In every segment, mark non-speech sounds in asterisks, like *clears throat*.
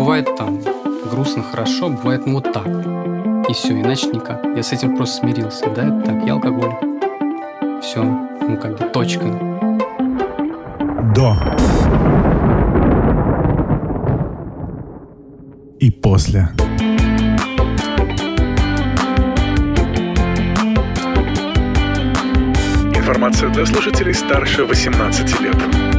бывает там грустно, хорошо, бывает ну вот так. И все, иначе никак. Я с этим просто смирился. Да, это так, я алкоголик. Все, ну как бы точка. До. И после. Информация для слушателей старше 18 лет.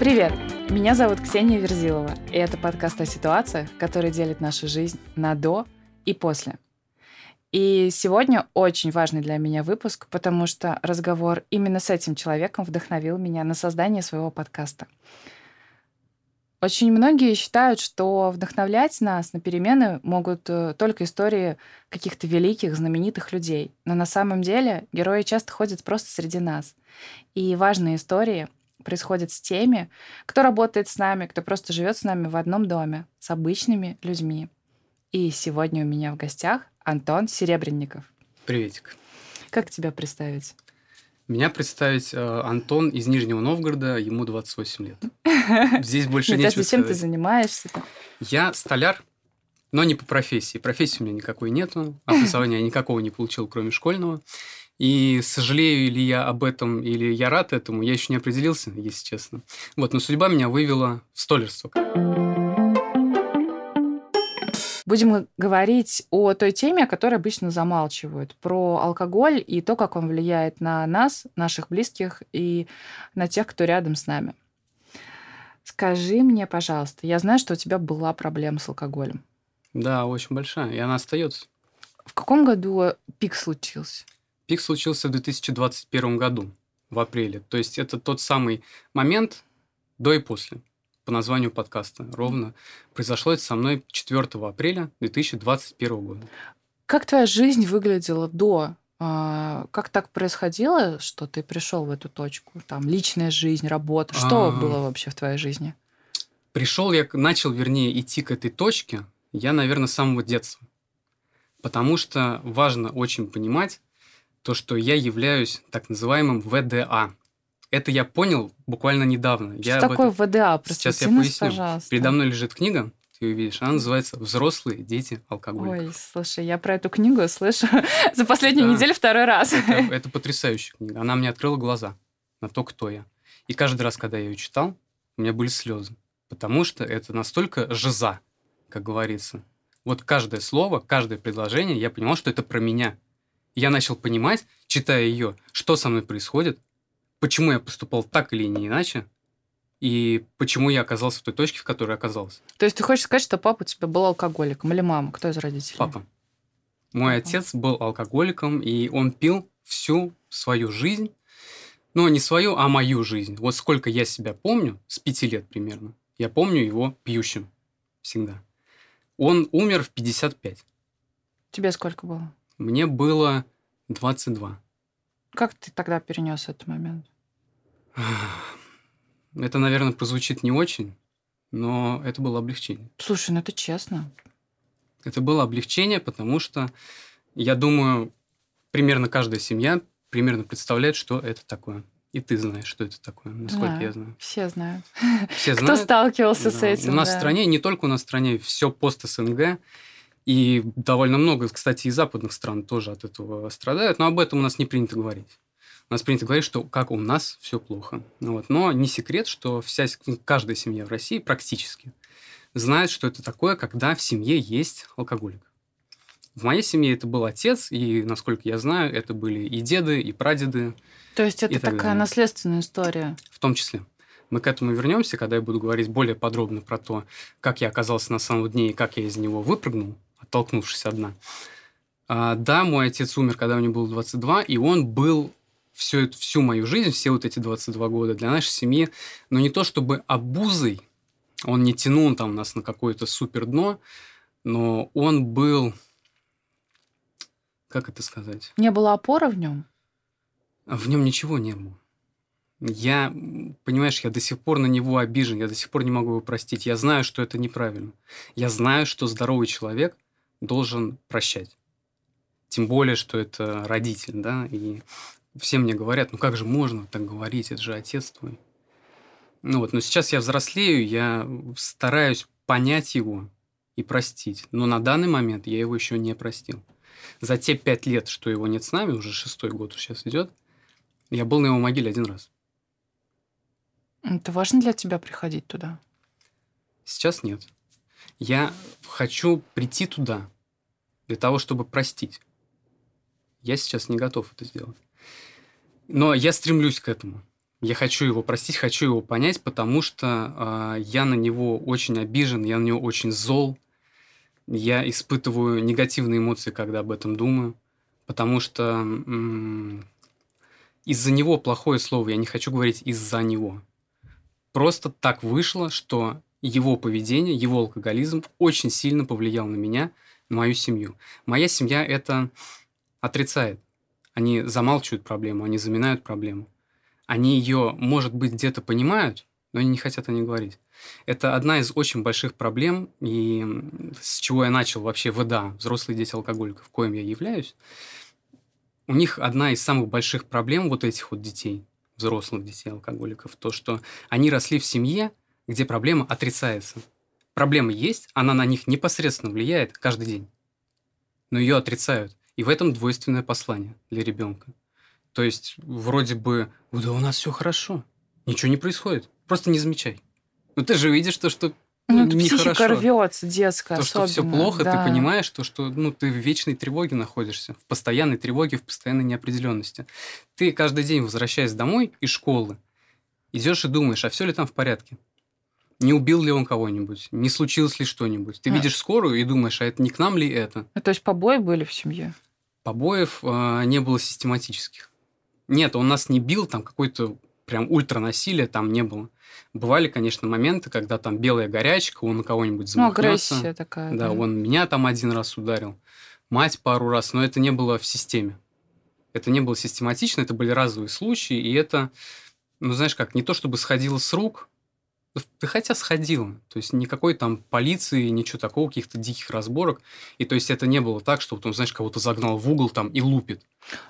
Привет! Меня зовут Ксения Верзилова, и это подкаст о ситуациях, которые делят нашу жизнь на «до» и «после». И сегодня очень важный для меня выпуск, потому что разговор именно с этим человеком вдохновил меня на создание своего подкаста. Очень многие считают, что вдохновлять нас на перемены могут э, только истории каких-то великих, знаменитых людей. Но на самом деле герои часто ходят просто среди нас. И важные истории происходят с теми, кто работает с нами, кто просто живет с нами в одном доме, с обычными людьми. И сегодня у меня в гостях Антон Серебренников. Приветик. Как тебя представить? Меня представить э, Антон из Нижнего Новгорода, ему 28 лет. *laughs* Здесь больше нечего кажется, чем ты сказать. занимаешься? Я столяр, но не по профессии. Профессии у меня никакой нету, образования я никакого не получил, кроме школьного. И сожалею ли я об этом, или я рад этому, я еще не определился, если честно. Вот, но судьба меня вывела в столярство. Будем говорить о той теме, о которой обычно замалчивают, про алкоголь и то, как он влияет на нас, наших близких и на тех, кто рядом с нами. Скажи мне, пожалуйста, я знаю, что у тебя была проблема с алкоголем. Да, очень большая, и она остается. В каком году пик случился? Пик случился в 2021 году, в апреле. То есть это тот самый момент до и после, по названию подкаста. Ровно произошло это со мной 4 апреля 2021 года. Как твоя жизнь выглядела до? А, Как так происходило, что ты пришел в эту точку? Там личная жизнь, работа. Что А. было вообще в твоей жизни? Пришел я, начал, вернее, идти к этой точке, я, наверное, с самого детства. Потому что важно очень понимать то, что я являюсь так называемым ВДА. Это я понял буквально недавно. Что я такое этом- ВДА? Сейчас Просвети я нас, поясню. пожалуйста. Передо мной лежит книга, ты увидишь. Она называется «Взрослые дети алкоголиков». Ой, слушай, я про эту книгу слышу *laughs* за последнюю Да. неделю второй раз. Это, *laughs* это потрясающая книга. Она мне открыла глаза на то, кто я. И каждый раз, когда я ее читал, у меня были слезы. Потому что это настолько жиза, как говорится. Вот каждое слово, каждое предложение, я понимал, что это про меня. Я начал понимать, читая ее, что со мной происходит, почему я поступал так или не иначе, и почему я оказался в той точке, в которой оказался. То есть ты хочешь сказать, что папа у тебя был алкоголиком или мама? Кто из родителей? Папа. Мой Папа. отец был алкоголиком, и он пил всю свою жизнь. Ну, не свою, а мою жизнь. Вот сколько я себя помню, с пяти лет примерно, я помню его пьющим всегда. Он умер в 55. Тебе сколько было? Мне было 22. Как ты тогда перенес этот момент? *sighs* Это, наверное, прозвучит не очень, но это было облегчение. Слушай, ну это честно. Это было облегчение, потому что, я думаю, примерно каждая семья примерно представляет, что это такое. И ты знаешь, что это такое, насколько Знаю. я знаю. Все знают. Все Кто знают. сталкивался с Да. этим? У нас да. в стране, не только у нас в стране, все пост СНГ. И довольно много, кстати, и западных стран тоже от этого страдают. Но об этом у нас не принято говорить. У нас принято говорить, что как у нас все плохо. Ну Вот. Но не секрет, что вся, каждая семья в России практически знает, что это такое, когда в семье есть алкоголик. В моей семье это был отец, и, насколько я знаю, это были и деды, и прадеды, То есть это такая далее. наследственная история. в том числе. Мы к этому вернемся, когда я буду говорить более подробно про то, как я оказался на самом дне и как я из него выпрыгнул, оттолкнувшись от дна. А, да, мой отец умер, когда мне было 22, и он был всю, эту- всю мою жизнь, все вот эти 22 года для нашей семьи, но не то чтобы обузой, он не тянул там нас на какое-то супер дно, но он был, как это сказать, Не было опоры в нем? в нем ничего не было. Я, понимаешь, я до сих пор на него обижен, я до сих пор не могу его простить. Я знаю, что это неправильно. Я знаю, что здоровый человек должен прощать. Тем более, что это родитель, да, и все мне говорят, ну как же можно так говорить, это же отец твой. Ну вот, но сейчас я взрослею, я стараюсь понять его и простить. Но на данный момент я его еще не простил. За те пять лет, что его нет с нами, уже шестой год сейчас идет, я был на его могиле один раз. Это важно для тебя приходить туда? Сейчас нет. Я хочу прийти туда для того, чтобы простить. Я сейчас не готов это сделать. Но я стремлюсь к этому. Я хочу его простить, хочу его понять, потому что э, я на него очень обижен, я на него очень зол. Я испытываю негативные эмоции, когда об этом думаю, потому что м- из-за него плохое слово, я не хочу говорить из-за него. Просто так вышло, что его поведение, его алкоголизм очень сильно повлиял на меня, на мою семью. Моя семья это отрицает. Они замалчивают проблему, они заминают проблему. Они ее, может быть, где-то понимают, но они не хотят о ней говорить. Это одна из очень больших проблем, и с чего я начал вообще ВДА, взрослые дети алкоголиков, коим я являюсь. У них одна из самых больших проблем вот этих вот детей, взрослых детей алкоголиков, то, что они росли в семье, где проблема отрицается. Проблема есть, она на них непосредственно влияет каждый день, но ее отрицают. И в этом двойственное послание для ребенка. То есть, вроде бы, да у нас все хорошо, ничего не происходит, просто не замечай. Но ты же видишь то, что ну, это психика хорошо. рвется, детская То, особенно. что все плохо, да. ты понимаешь, то, что ну, ты в вечной тревоге находишься, в постоянной тревоге, в постоянной неопределенности. Ты каждый день, возвращаясь домой из школы, идешь и думаешь, а все ли там в порядке? Не убил ли он кого-нибудь? Не случилось ли что-нибудь? Ты а. видишь скорую и думаешь, а это не к нам ли это? А, то есть побои были в семье? Побоев э, не было систематических. Нет, он нас не бил, там какой-то прям ультранасилия там не было. Бывали, конечно, моменты, когда там белая горячка, он на кого-нибудь замахнется. Ну, агрессия такая. Да, да, он меня там один раз ударил, мать пару раз, но это не было в системе. Это не было систематично, это были разовые случаи, и это, ну, знаешь как, не то чтобы сходило с рук, да хотя сходило. То есть никакой там полиции, ничего такого, каких-то диких разборок. И то есть это не было так, что он, знаешь, кого-то загнал в угол там и лупит.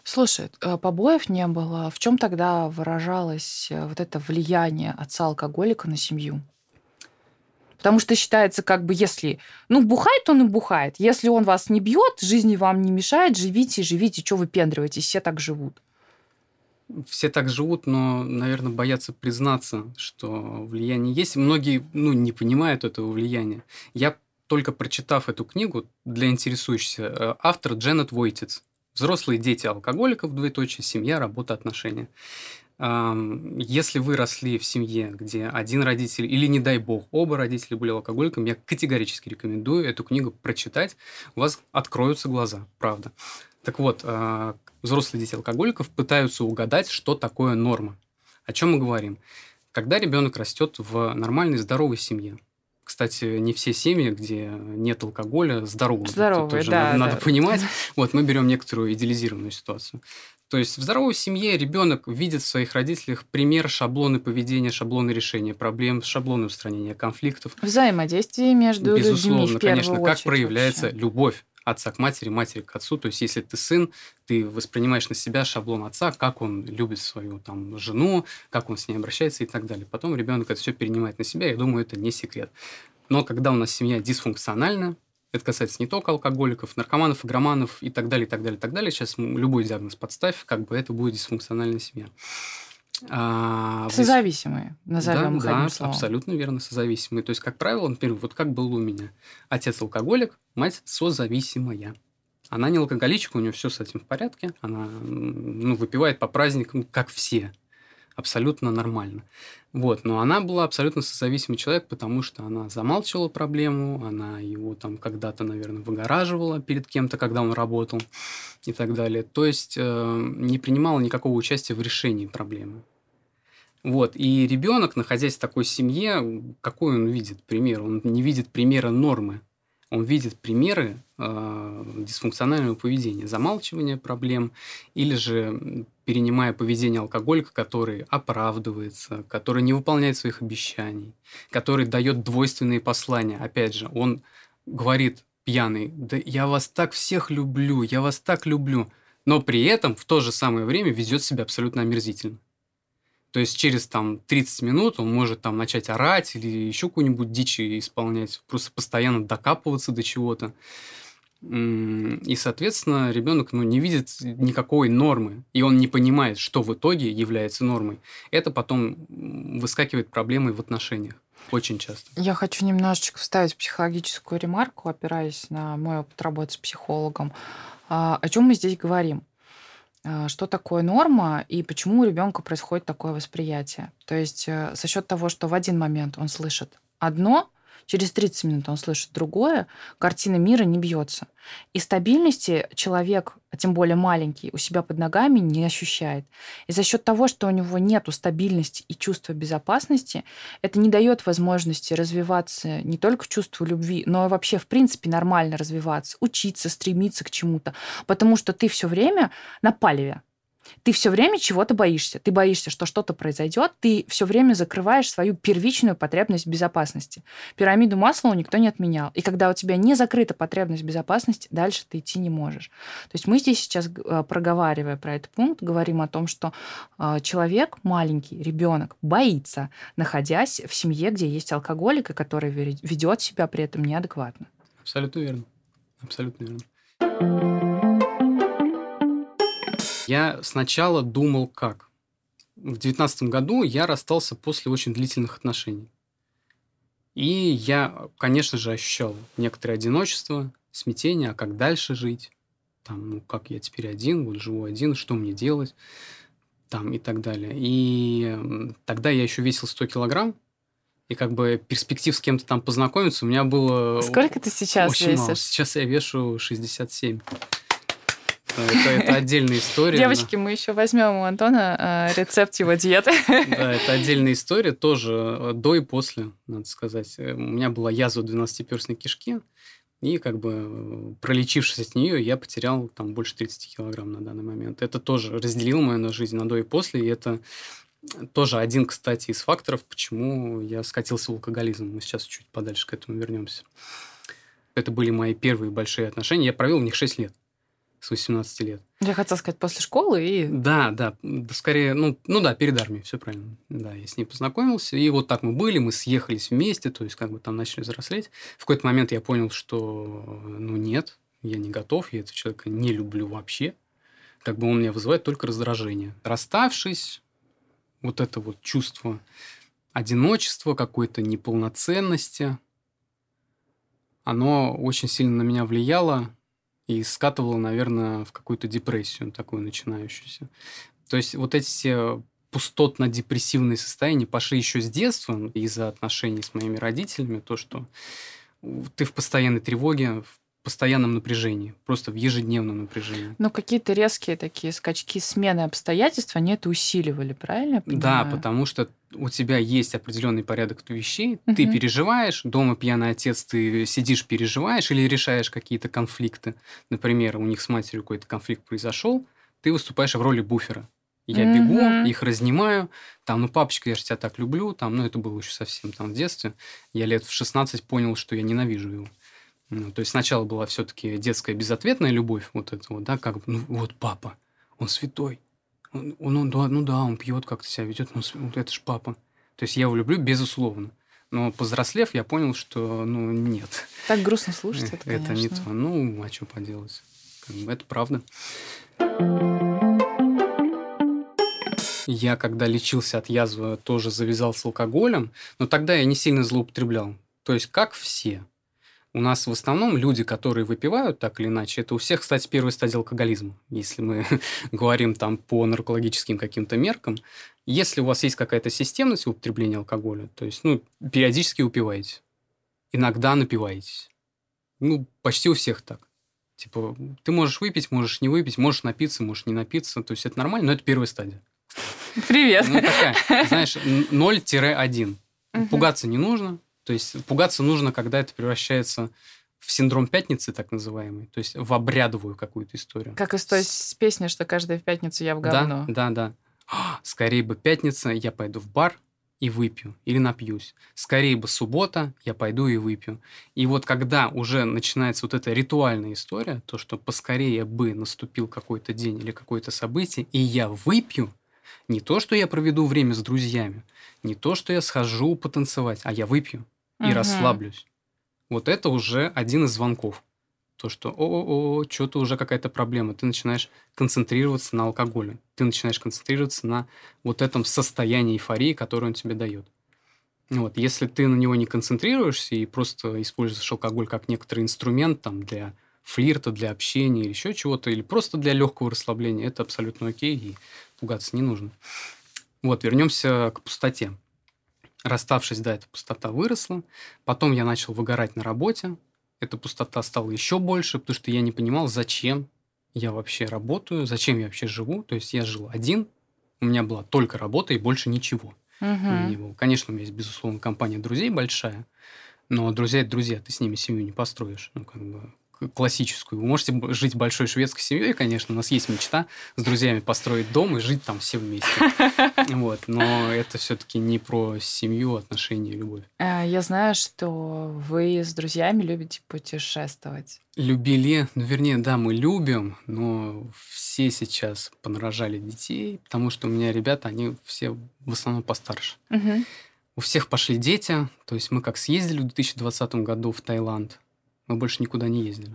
Слушай, э, побоев не было. В чем тогда выражалось э, вот это влияние отца-алкоголика на семью? Потому что считается, как бы, если, ну, бухает он и бухает. Если он вас не бьет, жизни вам не мешает, живите, живите, что вы пендриваетесь, все так живут все так живут, но, наверное, боятся признаться, что влияние есть. Многие ну, не понимают этого влияния. Я только прочитав эту книгу для интересующихся, э, автор Дженнет Войтиц. «Взрослые дети алкоголиков, двоеточие, семья, работа, отношения». Если вы росли в семье, где один родитель или, не дай бог, оба родителя были алкоголиками, я категорически рекомендую эту книгу прочитать. У вас откроются глаза, правда. Так вот, а, взрослые дети алкоголиков пытаются угадать, что такое норма. О чем мы говорим? Когда ребенок растет в нормальной, здоровой семье, кстати, не все семьи, где нет алкоголя, здоровые. Здоровые, тоже да. Надо, да. надо понимать. *laughs* Вот мы берем некоторую идеализированную ситуацию. То есть в здоровой семье ребенок видит в своих родителях пример шаблоны поведения, шаблоны решения проблем, шаблоны устранения конфликтов. Взаимодействие между Безусловно, людьми в конечно, как проявляется вообще. любовь отца к матери, матери к отцу. То есть, если ты сын, ты воспринимаешь на себя шаблон отца, как он любит свою там жену, как он с ней обращается и так далее. Потом ребенок это все перенимает на себя. Я думаю, это не секрет. Но когда у нас семья дисфункциональна, это касается не только алкоголиков, наркоманов, игроманов и так далее, и так далее, и так далее. Сейчас любой диагноз подставь, как бы это будет дисфункциональная семья. А, Созависимые, назовем да, их да, словом. абсолютно верно, созависимые. То есть, как правило, например, вот как было у меня. Отец алкоголик, мать созависимая. Она не алкоголичка, у нее все с этим в порядке. Она ну, выпивает по праздникам, как все. Абсолютно нормально. Вот. Но она была абсолютно созависимый человек, потому что она замалчивала проблему, она его там когда-то, наверное, выгораживала перед кем-то, когда он работал и так далее. То есть э, не принимала никакого участия в решении проблемы. Вот. И ребенок, находясь в такой семье, какой он видит пример? Он не видит примера нормы. Он видит примеры э, дисфункционального поведения, замалчивания проблем, или же перенимая поведение алкоголика, который оправдывается, который не выполняет своих обещаний, который дает двойственные послания. Опять же, он говорит пьяный, да я вас так всех люблю, я вас так люблю, но при этом в то же самое время ведет себя абсолютно омерзительно. То есть через там 30 минут он может там начать орать или еще какую-нибудь дичь исполнять, просто постоянно докапываться до чего-то. И, соответственно, ребенок ну, не видит никакой нормы, и он не понимает, что в итоге является нормой. Это потом выскакивает проблемой в отношениях. Очень часто. Я хочу немножечко вставить психологическую ремарку, опираясь на мой опыт работы с психологом. А, о чем мы здесь говорим? А, что такое норма и почему у ребенка происходит такое восприятие? То есть э, за счет того, что в один момент он слышит одно, через 30 минут он слышит другое, картина мира не бьется. И стабильности человек, а тем более маленький, у себя под ногами не ощущает. И за счет того, что у него нет стабильности и чувства безопасности, это не дает возможности развиваться не только чувству любви, но и вообще, в принципе, нормально развиваться, учиться, стремиться к чему-то. Потому что ты все время на палеве. Ты все время чего-то боишься. Ты боишься, что что-то произойдет. Ты все время закрываешь свою первичную потребность безопасности. Пирамиду Маслоу никто не отменял. И когда у тебя не закрыта потребность безопасности, дальше ты идти не можешь. То есть мы здесь сейчас, э, проговаривая про этот пункт, говорим о том, что э, человек маленький, ребенок, боится, находясь в семье, где есть алкоголик, и который ведет себя при этом неадекватно. Абсолютно верно. Абсолютно верно. Я сначала думал как. В девятнадцатом году я расстался после очень длительных отношений. И я, конечно же, ощущал некоторое одиночество, смятение, а как дальше жить? Там, ну, как я теперь один, вот живу один, что мне делать? Там и так далее. И тогда я еще весил 100 килограмм, и как бы перспектив с кем-то там познакомиться у меня было... Сколько ты сейчас весишь? Мало. Сейчас я вешу 67. Это, это отдельная история. Девочки, мы еще возьмем у Антона э, рецепт его диеты. *laughs* Да, это отдельная история, тоже э, до и после, надо сказать. Э, у меня была язва 12-перстной кишки, и как бы пролечившись от нее, я потерял там больше 30 килограмм на данный момент. Это тоже разделило мою жизнь на до и после, и это тоже один, кстати, из факторов, почему я скатился в алкоголизм. Мы сейчас чуть подальше к этому вернемся. Это были мои первые большие отношения. Я провел в них 6 лет с 18 лет. Я хотел сказать, после школы и... Да, да, скорее, ну, ну да, перед армией, все правильно. Да, я с ней познакомился, и вот так мы были, мы съехались вместе, то есть как бы там начали взрослеть. В какой-то момент я понял, что, ну, нет, я не готов, я этого человека не люблю вообще. Как бы он меня вызывает только раздражение. Расставшись, вот это вот чувство одиночества, какой-то неполноценности, оно очень сильно на меня влияло, и скатывало, наверное, в какую-то депрессию такую начинающуюся. То есть вот эти все пустотно-депрессивные состояния пошли еще с детства из-за отношений с моими родителями, то, что ты в постоянной тревоге, в постоянном напряжении, просто в ежедневном напряжении. Но какие-то резкие такие скачки смены обстоятельств, они это усиливали, правильно? Да, потому что у тебя есть определенный порядок вещей, угу. ты переживаешь, дома пьяный отец, ты сидишь, переживаешь или решаешь какие-то конфликты. Например, у них с матерью какой-то конфликт произошел, ты выступаешь в роли буфера. Я mm бегу, их разнимаю. Там, ну, папочка, я же тебя так люблю. Там, ну, это было еще совсем там в детстве. Я лет в 16 понял, что я ненавижу его. Ну, то есть сначала была все-таки детская безответная любовь, вот это вот, да, как ну вот папа, он святой, он, он, он да, ну да, он пьет, как-то себя ведет, ну вот это же папа. То есть я его люблю безусловно. Но повзрослев, я понял, что, ну, нет. Так грустно слушать это, Это не то. Ну, а что поделать? Это правда. Я, когда лечился от язвы, тоже завязал с алкоголем, но тогда я не сильно злоупотреблял. То есть, как все. У нас в основном люди, которые выпивают так или иначе, это у всех, кстати, первая стадия алкоголизма, если мы *laughs* говорим там по наркологическим каким-то меркам. Если у вас есть какая-то системность в употреблении алкоголя, то есть, ну, периодически упиваете, иногда напиваетесь. Ну, почти у всех так. Tипа, ты можешь выпить, можешь не выпить, можешь напиться, можешь не напиться. То есть, это нормально, но это первая стадия. Привет. Ну, такая, знаешь, 0-1. Пугаться не нужно, то есть пугаться нужно, когда это превращается в синдром пятницы, так называемый, то есть в обрядовую какую-то историю. Как из той песни, что каждая в пятницу я в говно. Да, да, *gasps* да. Скорее бы пятница, я пойду в бар и выпью или напьюсь. Скорее бы суббота, я пойду и выпью. И вот когда уже начинается вот эта ритуальная история, то, что поскорее бы наступил какой-то день или какое-то событие, и я выпью, Не то, что я проведу время с друзьями, не то, что я схожу потанцевать, а я выпью и Мгм. расслаблюсь. Вот это уже один из звонков. То, что о-о-о, что-то уже какая-то проблема. Ты начинаешь концентрироваться на алкоголе. Ты начинаешь концентрироваться на вот этом состоянии эйфории, которое он тебе дает. Вот. Если ты на него не концентрируешься и просто используешь алкоголь как некоторый инструмент там, для флирта, для общения или еще чего-то, или просто для легкого расслабления, это абсолютно окей, и пугаться не нужно. Вот, вернемся к пустоте. Расставшись, да, эта пустота выросла. Потом я начал выгорать на работе. Эта пустота стала еще больше, потому что я не понимал, зачем я вообще работаю, зачем я вообще живу. То есть я жил один, у меня была только работа и больше ничего. У меня Мгм. не было. Конечно, у меня есть, безусловно, компания друзей большая, но друзья – это друзья, ты с ними семью не построишь. Ну, как бы классическую. Вы можете жить большой шведской семьей, конечно, у нас есть мечта с друзьями построить дом и жить там все вместе. *laughs* Вот, но это все-таки не про семью, отношения, любовь. Э, Я знаю, что вы с друзьями любите путешествовать. Любили, ну, вернее, да, мы любим, но все сейчас понарожали детей, потому что у меня ребята, они все в основном постарше. Мгм. У всех пошли дети, то есть мы как съездили в 2020 году в Таиланд, мы больше никуда не ездили.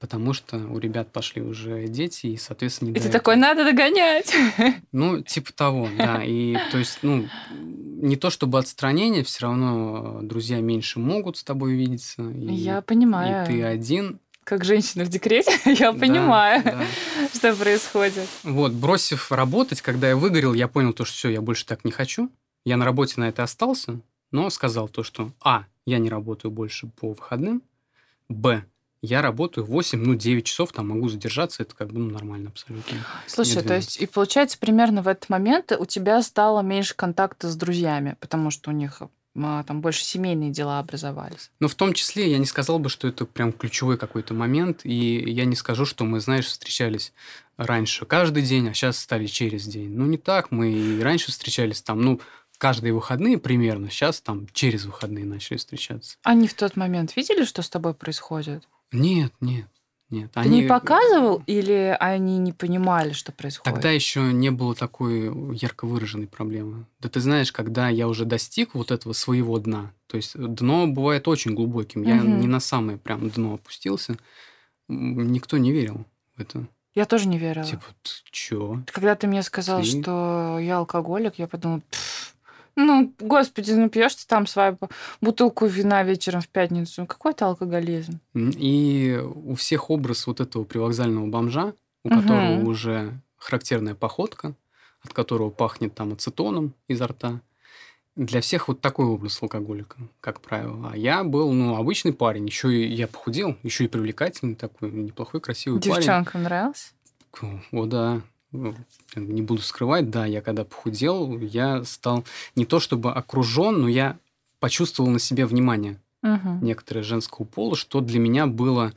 Потому что у ребят пошли уже дети, и, соответственно, не И ты этого. такой, надо догонять. *laughs* Ну, типа того, да. И то есть, ну, не то чтобы отстранение, все равно друзья меньше могут с тобой видеться. И, Я и понимаю. ты один. Как женщина в декрете, *laughs* я Да, понимаю, да. *laughs* что происходит. Вот, бросив работать, когда я выгорел, я понял то, что все, я больше так не хочу. Я на работе на это остался, но сказал то, что А, я не работаю больше по выходным, Б, я работаю 8, ну, 9 часов, там могу задержаться, это как бы ну, нормально абсолютно. Слушай, то есть, и получается, примерно в этот момент у тебя стало меньше контакта с друзьями, потому что у них а, там больше семейные дела образовались. Но в том числе я не сказал бы, что это прям ключевой какой-то момент, и я не скажу, что мы, знаешь, встречались раньше каждый день, а сейчас стали через день. Ну, не так, мы и раньше встречались там, ну, каждые выходные примерно, сейчас там через выходные начали встречаться. Они в тот момент видели, что с тобой происходит? Нет, нет, нет. Ты не показывал или они не понимали, что происходит? Тогда еще не было такой ярко выраженной проблемы. Да ты знаешь, когда я уже достиг вот этого своего дна, то есть дно бывает очень глубоким, я Мгм. не на самое прям дно опустился, никто не верил в это. Я тоже не верила. Типа, «Т- чё? Когда ты мне сказал, Ты? что я алкоголик, я подумала, «Пф, ну, господи, ну пьешь ты там свою бутылку вина вечером в пятницу. Ну, Какой это алкоголизм? И у всех образ вот этого привокзального бомжа, у Мгм. которого уже характерная походка, от которого пахнет там ацетоном изо рта. Для всех вот такой образ алкоголика, как правило. А я был, ну, обычный парень. Еще и я похудел, еще и привлекательный такой, неплохой, красивый парень. Девчонкам нравился? О, да. Ну, Не буду скрывать, да, я когда похудел, я стал не то чтобы окружен, но я почувствовал на себе внимание Мгм. некоторое женского пола, что для меня было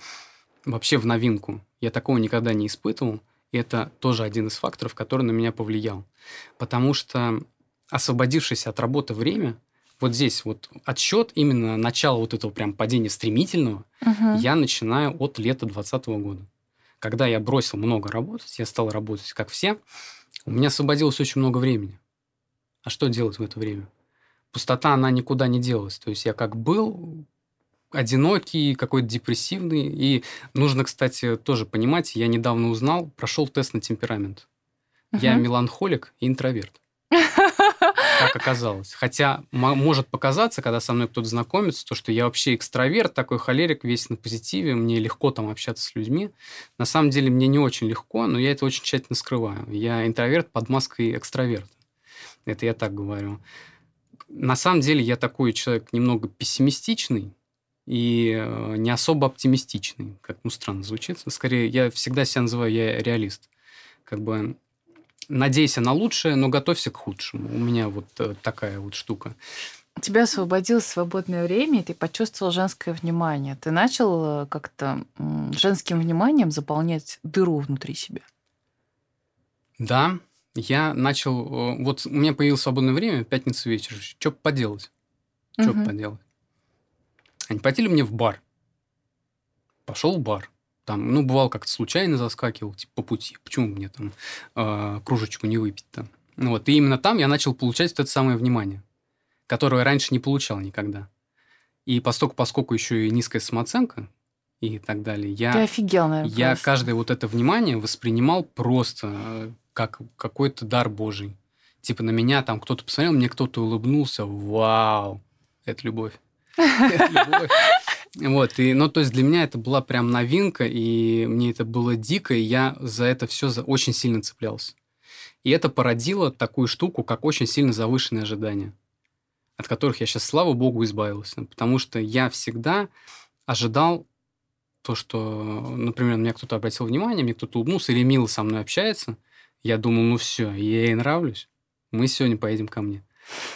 вообще в новинку. Я такого никогда не испытывал. И это тоже один из факторов, который на меня повлиял. Потому что освободившись от работы время, вот здесь вот отсчет именно начала вот этого прям падения стремительного, Мгм. я начинаю от лета 2020 года. Когда я бросил много работать, я стал работать как все, у меня освободилось очень много времени. А что делать в это время? Пустота, она никуда не делась. То есть я как был одинокий, какой-то депрессивный. И нужно, кстати, тоже понимать, я недавно узнал, прошел тест на темперамент. Я Мгм. меланхолик и интроверт. *laughs* Как оказалось. Хотя может показаться, когда со мной кто-то знакомится, то, что я вообще экстраверт, такой холерик, весь на позитиве, мне легко там общаться с людьми. На самом деле мне не очень легко, но я это очень тщательно скрываю. Я интроверт под маской экстраверта. Это я так говорю. На самом деле я такой человек немного пессимистичный и э, не особо оптимистичный. Как ну странно звучит. Скорее, я всегда себя называю я реалист. Как бы надейся на лучшее, но готовься к худшему. У меня вот э, такая вот штука. У тебя освободилось свободное время, и ты почувствовал женское внимание. Ты начал э, как-то женским вниманием заполнять дыру внутри себя. Да, я начал... э, Вот у меня появилось свободное время, пятница вечер. Что поделать? Что Мгм. поделать? Они пойти мне в бар. Пошел в бар. Там, ну, бывал как-то случайно заскакивал, типа, по пути. Почему мне там э, кружечку не выпить там? Вот, и именно там я начал получать вот это самое внимание, которое раньше не получал никогда. И поскольку, поскольку еще и низкая самооценка и так далее, я, Ты офигел, наверное, я просто. каждое вот это внимание воспринимал просто э, как какой-то дар Божий. Типа на меня там кто-то посмотрел, мне кто-то улыбнулся. Вау! Это любовь. Это любовь. Вот, и, ну, то есть для меня это была прям новинка, и мне это было дико, и я за это все за, очень сильно цеплялся. И это породило такую штуку, как очень сильно завышенные ожидания, от которых я сейчас, слава богу, избавился. Потому что я всегда ожидал то, что, например, на меня кто-то обратил внимание, мне кто-то улыбнулся или мило со мной общается. Я думал, ну все, я ей нравлюсь, мы сегодня поедем ко мне.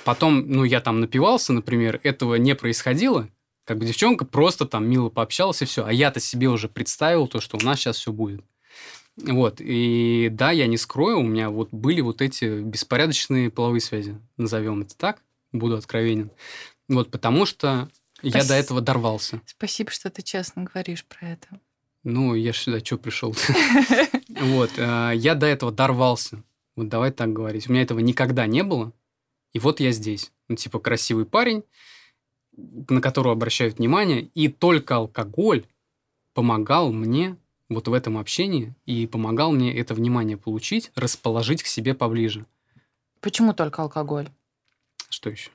Потом, ну, я там напивался, например, этого не происходило, как бы девчонка просто там мило пообщалась и все. А я-то себе уже представил то, что у нас сейчас все будет. Вот. И да, я не скрою, у меня вот были вот эти беспорядочные половые связи, назовем это так, буду откровенен. Вот, потому что я Спас- до этого дорвался. Спасибо, что ты честно говоришь про это. Ну, я сюда что пришел? *laughs* Вот, э, я до этого дорвался. Вот давай так говорить. У меня этого никогда не было. И вот я здесь. Ну, типа, красивый парень, на которого обращают внимание. И только алкоголь помогал мне вот в этом общении и помогал мне это внимание получить, расположить к себе поближе. Почему только алкоголь? Что еще?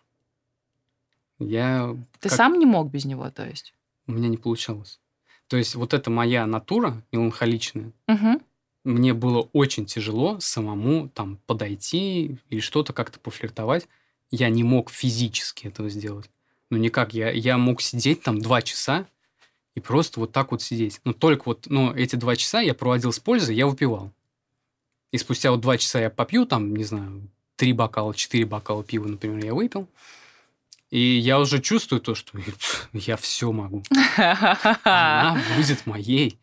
Я... Ты как- сам не мог без него, то есть? У меня не получалось. То есть вот эта моя натура меланхоличная, Мгм. мне было очень тяжело самому там подойти или что-то как-то пофлиртовать. Я не мог физически этого сделать. Ну, никак. Я, я мог сидеть там два часа и просто вот так вот сидеть. Но только вот, ну, эти два часа я проводил с пользой, я выпивал. И спустя вот два часа я попью там, не знаю, три бокала, четыре бокала пива, например, я выпил. И я уже чувствую то, что я *laughs* все могу она *laughs* будет моей.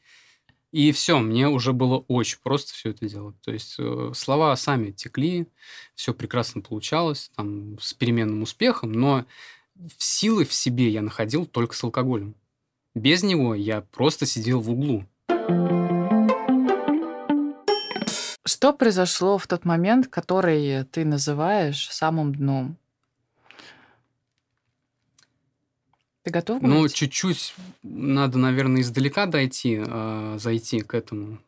И все, мне уже было очень просто все это делать. То есть э, слова сами текли, все прекрасно получалось, там, с переменным успехом, но силы в себе я находил только с алкоголем. Без него я просто сидел в углу. Что произошло в тот момент, который ты называешь самым дном? Ты готов Ну, говорить? чуть-чуть надо, наверное, издалека дойти, э, зайти к этому,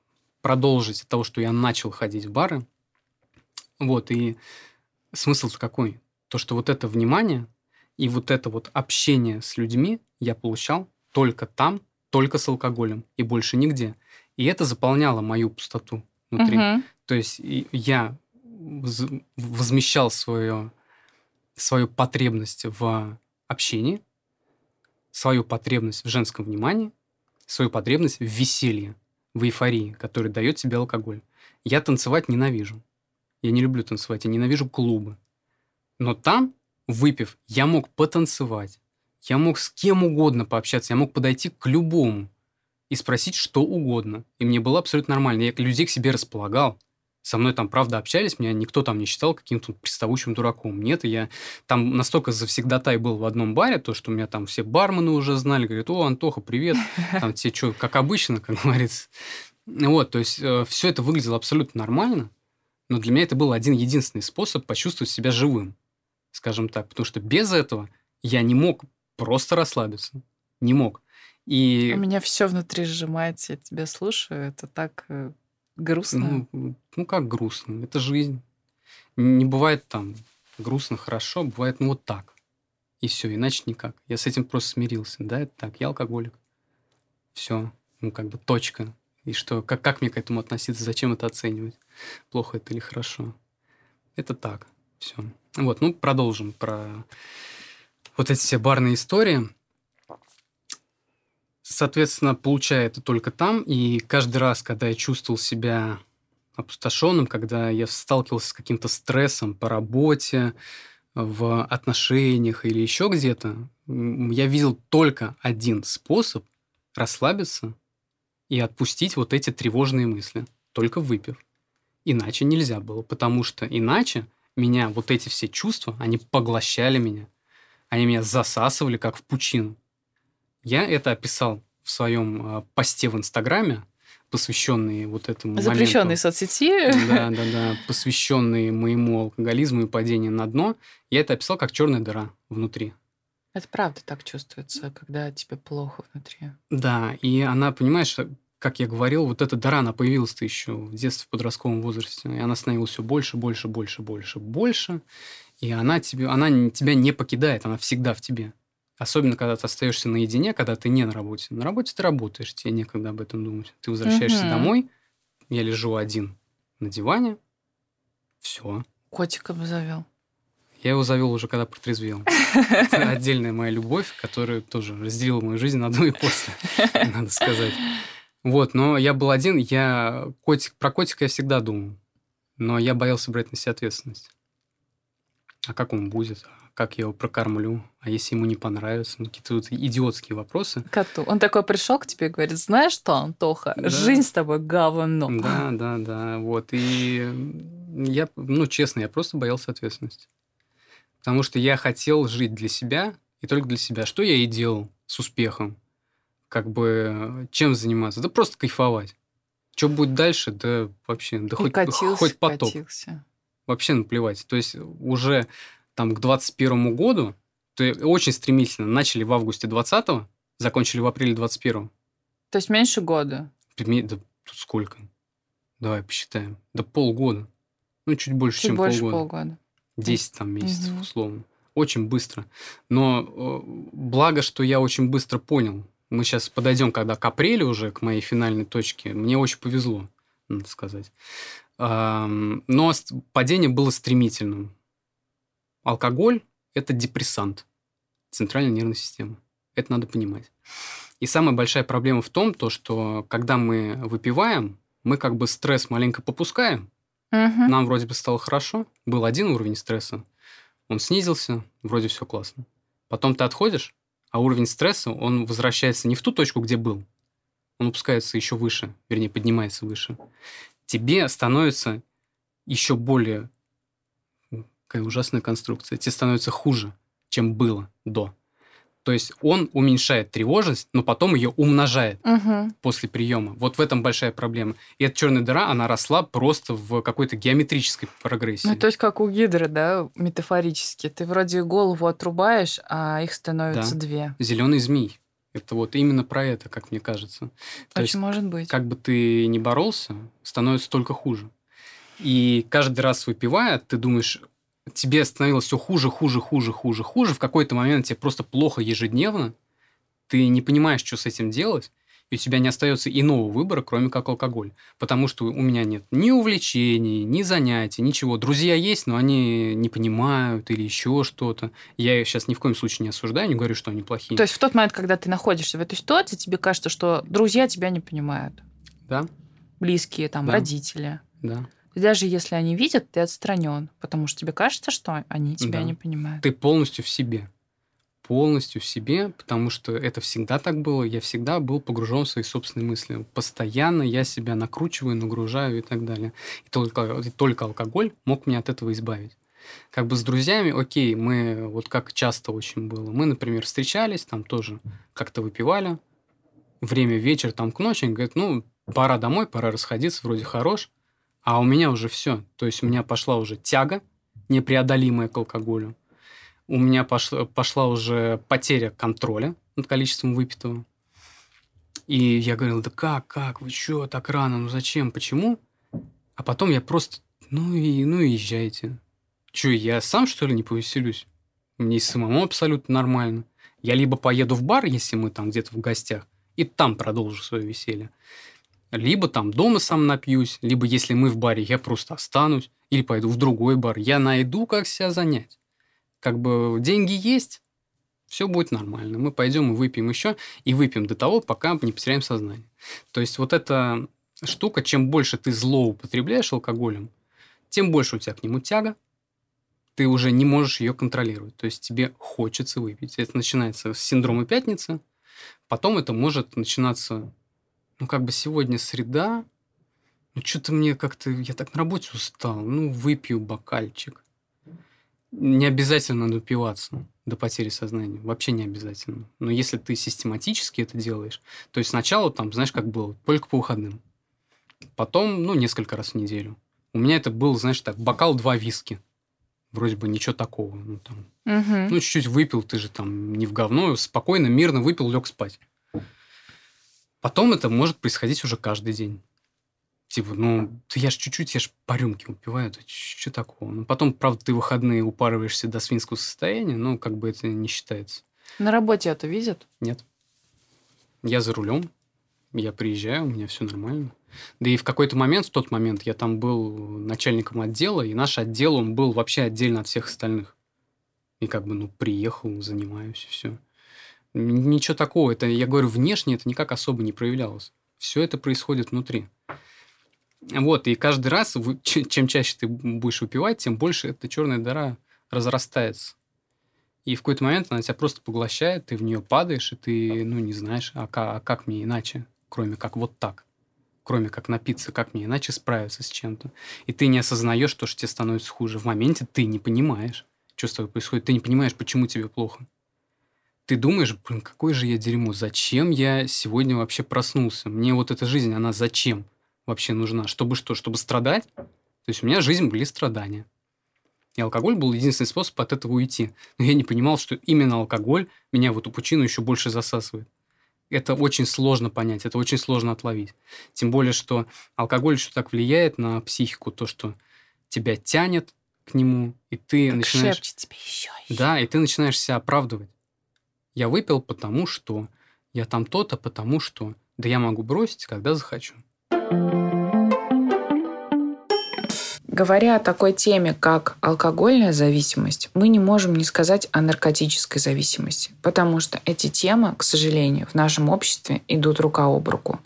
продолжить от того, что я начал ходить в бары. Вот, и смысл-то какой? То, что вот это внимание и вот это вот общение с людьми я получал только там, только с алкоголем и больше нигде. И это заполняло мою пустоту внутри. Мгм. То есть я воз- возмещал свою, свою потребность в общении, свою потребность в женском внимании, свою потребность в веселье, в эйфории, которую дает тебе алкоголь. Я танцевать ненавижу. Я не люблю танцевать, я ненавижу клубы. Но там, выпив, я мог потанцевать. Я мог с кем угодно пообщаться, я мог подойти к любому и спросить что угодно. И мне было абсолютно нормально. Я людей к себе располагал. Со мной там, правда, общались, меня никто там не считал каким-то приставучим дураком. Нет, я там настолько завсегдатай был в одном баре, то, что меня там все бармены уже знали, говорят, о, Антоха, привет, *laughs* там тебе что, как обычно, как говорится. Вот, то есть все это выглядело абсолютно нормально, но для меня это был один единственный способ почувствовать себя живым, скажем так, потому что без этого я не мог просто расслабиться, не мог. И У меня все внутри сжимается, я тебя слушаю, это так э, грустно. Ну, ну, как грустно? Это жизнь. Не бывает там грустно, хорошо, бывает ну вот так. И все, иначе никак. Я с этим просто смирился. Да, это так, я алкоголик. Все, ну как бы точка. И что, как, как мне к этому относиться, зачем это оценивать? Плохо это или хорошо? Это так, все. Вот, ну продолжим про вот эти все барные истории. Соответственно, получаю это только там, и каждый раз, когда я чувствовал себя опустошенным, когда я сталкивался с каким-то стрессом по работе, в отношениях или еще где-то, я видел только один способ расслабиться и отпустить вот эти тревожные мысли, только выпив. Иначе нельзя было, потому что иначе меня вот эти все чувства, они поглощали меня, они меня засасывали, как в пучину. Я это описал в своем э, посте в Инстаграме, посвященные вот этому Запрещенные моменту. соцсети. Да, да, да, посвященные моему алкоголизму и падению на дно. Я это описал как черная дыра внутри. Это правда так чувствуется, когда тебе плохо внутри. Да, и она, понимаешь, как я говорил, вот эта дыра, она появилась-то еще в детстве, в подростковом возрасте, и она становилась все больше, больше, больше, больше, больше, и она, тебе, она тебя не покидает, она всегда в тебе. Особенно, когда ты остаешься наедине, когда ты не на работе. На работе ты работаешь, тебе некогда об этом думать. Ты возвращаешься Мгм. домой, я лежу один на диване, все. Котика бы завел. Я его завел уже, когда протрезвел. *laughs* Это отдельная моя любовь, которая тоже разделила мою жизнь на до и после, *laughs* надо сказать. Вот, но я был один, я котик, про котика я всегда думал, но я боялся брать на себя ответственность. А как он будет? А как я его прокормлю? А если ему не понравится? Ну, какие-то вот идиотские вопросы. Коту. Он такой пришел к тебе и говорит, знаешь что, Антоха, Да. жизнь с тобой говно. Да, да, да, вот. И я, ну, честно, я просто боялся ответственности. Потому что я хотел жить для себя и только для себя. Что я и делал с успехом. Как бы чем заниматься? Да просто кайфовать. Что будет дальше, да вообще, да И хоть, катился, хоть потоп. катился. Вообще наплевать. То есть уже там к 21 году, то очень стремительно начали в августе 20 закончили в апреле 21 То есть меньше года. Да тут сколько? Давай посчитаем. Да полгода. Ну, чуть больше, Чуть чем больше полгода. полгода. 10 там месяцев, Мгм. условно. Очень быстро. Но э, благо, что я очень быстро понял. Мы сейчас подойдем, когда к апрелю уже, к моей финальной точке. Мне очень повезло, надо сказать. Но падение было стремительным. Алкоголь – это депрессант центральной нервной системы. Это надо понимать. И самая большая проблема в том, то, что когда мы выпиваем, мы как бы стресс маленько попускаем, Мгм. нам вроде бы стало хорошо, был один уровень стресса, он снизился, вроде все классно. Потом ты отходишь, а уровень стресса, он возвращается не в ту точку, где был, он опускается еще выше, вернее, поднимается выше. Тебе становится еще более... Какая ужасная конструкция. Тебе становится хуже, чем было до. То есть он уменьшает тревожность, но потом ее умножает Мгм. после приема. Вот в этом большая проблема. И эта черная дыра, она росла просто в какой-то геометрической прогрессии. Ну, то есть как у гидры, да, метафорически. Ты вроде голову отрубаешь, а их становится Да. две. Зеленый змей. Это вот именно про это, как мне кажется. То Очень есть, может быть. как бы ты ни боролся, становится только хуже. И каждый раз выпивая, ты думаешь, тебе становилось все хуже, хуже, хуже, хуже, хуже. В какой-то момент тебе просто плохо ежедневно. Ты не понимаешь, что с этим делать. И у тебя не остается иного выбора, кроме как алкоголь. Потому что у меня нет ни увлечений, ни занятий, ничего. Друзья есть, но они не понимают или еще что-то. Я их сейчас ни в коем случае не осуждаю, не говорю, что они плохие. То есть в тот момент, когда ты находишься в этой ситуации, тебе кажется, что друзья тебя не понимают. Да, Близкие, там, Да. родители. да. Даже если они видят, ты отстранен, потому что тебе кажется, что они тебя Да. не понимают. Ты полностью в себе. Полностью в себе, потому что это всегда так было. Я всегда был погружен в свои собственные мысли. Постоянно я себя накручиваю, нагружаю и так далее. И только, и только алкоголь мог меня от этого избавить. Как бы с друзьями, окей, мы, вот как часто очень было, мы, например, встречались, там тоже как-то выпивали, время вечер, там к ночи, говорит, ну, пора домой, пора расходиться, вроде хорош, а у меня уже все. То есть у меня пошла уже тяга непреодолимая к алкоголю. У меня пошла, пошла уже потеря контроля над количеством выпитого. И я говорил, да как, как, вы что, так рано, ну зачем, почему? А потом я просто, ну и, ну и езжайте. Че, я сам, что ли, не повеселюсь? Мне самому абсолютно нормально. Я либо поеду в бар, если мы там где-то в гостях, и там продолжу свое веселье. Либо там дома сам напьюсь, либо если мы в баре, я просто останусь, или пойду в другой бар. Я найду, как себя занять. Как бы деньги есть, все будет нормально. Мы пойдем и выпьем еще, и выпьем до того, пока не потеряем сознание. То есть вот эта штука, чем больше ты злоупотребляешь алкоголем, тем больше у тебя к нему тяга, ты уже не можешь ее контролировать. То есть тебе хочется выпить. Это начинается с синдрома пятницы, потом это может начинаться, ну, как бы сегодня среда, ну, что-то мне как-то, я так на работе устал, ну, выпью бокальчик. Не обязательно напиваться до потери сознания, вообще не обязательно. Но если ты систематически это делаешь, то есть сначала там, знаешь, как было, только по выходным. Потом, ну, несколько раз в неделю. У меня это был, знаешь, так, бокал два виски. Вроде бы ничего такого. Ну, там, Мгм. ну, чуть-чуть выпил, ты же там не в говно, спокойно, мирно выпил, лег спать. Потом это может происходить уже каждый день. Типа, ну, да я ж чуть-чуть, я ж по рюмке упиваю, это что такого? Ну, потом, правда, ты в выходные упарываешься до свинского состояния, но как бы это не считается. На работе это видят? Нет. Я за рулем, я приезжаю, у меня все нормально. Да и в какой-то момент, в тот момент, я там был начальником отдела, и наш отдел, он был вообще отдельно от всех остальных. И как бы, ну, приехал, занимаюсь, и все. Ничего такого. Это, я говорю, внешне это никак особо не проявлялось. Все это происходит внутри. Вот, и каждый раз, *laughs* чем чаще ты будешь выпивать, тем больше эта черная дыра разрастается. И в какой-то момент она тебя просто поглощает, ты в нее падаешь, и ты, ну, не знаешь, а как, а как мне иначе, кроме как вот так. Кроме как напиться, как мне иначе справиться с чем-то. И ты не осознаешь, то, что тебе становится хуже. В моменте ты не понимаешь, что с тобой происходит. Ты не понимаешь, почему тебе плохо. Ты думаешь, блин, какое же я дерьмо, зачем я сегодня вообще проснулся? Мне вот эта жизнь, она зачем вообще нужна? Чтобы что? Чтобы страдать? То есть у меня жизнь были страдания. И алкоголь был единственный способ от этого уйти. Но я не понимал, что именно алкоголь меня в эту пучину еще больше засасывает. Это очень сложно понять, это очень сложно отловить. Тем более, что алкоголь еще так влияет на психику, то, что тебя тянет к нему, и ты Как начинаешь... тебе еще. Да, и ты начинаешь себя оправдывать. Я выпил потому что, я там то-то потому что, да я могу бросить, когда захочу. Говоря о такой теме, как алкогольная зависимость, мы не можем не сказать о наркотической зависимости, потому что эти темы, к сожалению, в нашем обществе идут рука об руку.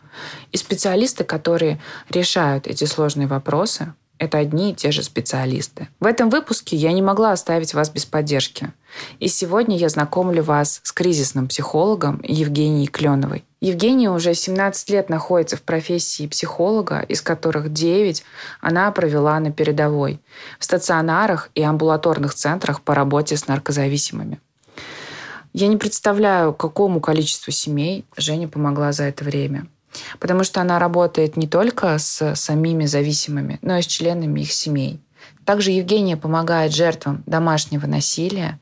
И специалисты, которые решают эти сложные вопросы, это одни и те же специалисты. В этом выпуске я не могла оставить вас без поддержки. И сегодня я знакомлю вас с кризисным психологом Евгенией Кленовой. Евгения уже 17 лет находится в профессии психолога, из которых 9 она провела на передовой, в стационарах и амбулаторных центрах по работе с наркозависимыми. Я не представляю, какому количеству семей Женя помогла за это время. Потому что она работает не только с самими зависимыми, но и с членами их семей. Также Евгения помогает жертвам домашнего насилия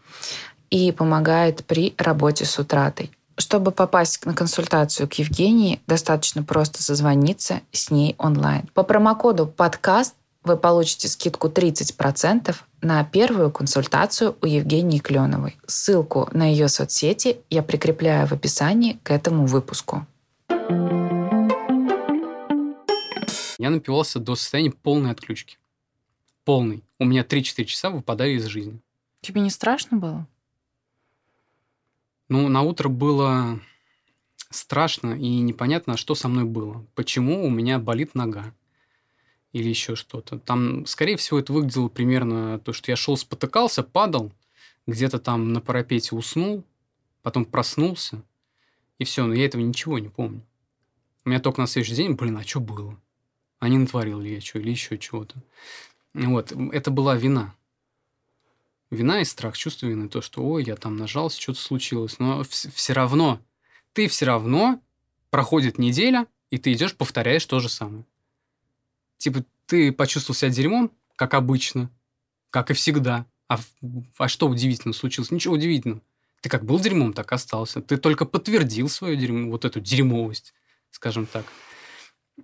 и помогает при работе с утратой. Чтобы попасть на консультацию к Евгении, достаточно просто созвониться с ней онлайн. По промокоду «Подкаст» вы получите скидку 30% на первую консультацию у Евгении Кленовой. Ссылку на ее соцсети я прикрепляю в описании к этому выпуску. Я напивался до состояния полной отключки. Полный. У меня 3-4 часа выпадали из жизни. Тебе не страшно было? Ну, на утро было страшно и непонятно, что со мной было. Почему у меня болит нога или еще что-то. Там, скорее всего, это выглядело примерно то, что я шел, спотыкался, падал, где-то там на парапете уснул, потом проснулся, и все. Но я этого ничего не помню. У меня только на следующий день, блин, а что было? А не натворил ли я что или еще чего-то. Вот, это была вина. Вина и страх, чувство вины, то, что, ой, я там нажался, что-то случилось. Но все равно, ты все равно, проходит неделя, и ты идешь, повторяешь то же самое. Типа, ты почувствовал себя дерьмом, как обычно, как и всегда. А, а что удивительно случилось? Ничего удивительного. Ты как был дерьмом, так остался. Ты только подтвердил свою дерьмо, вот эту дерьмовость, скажем так.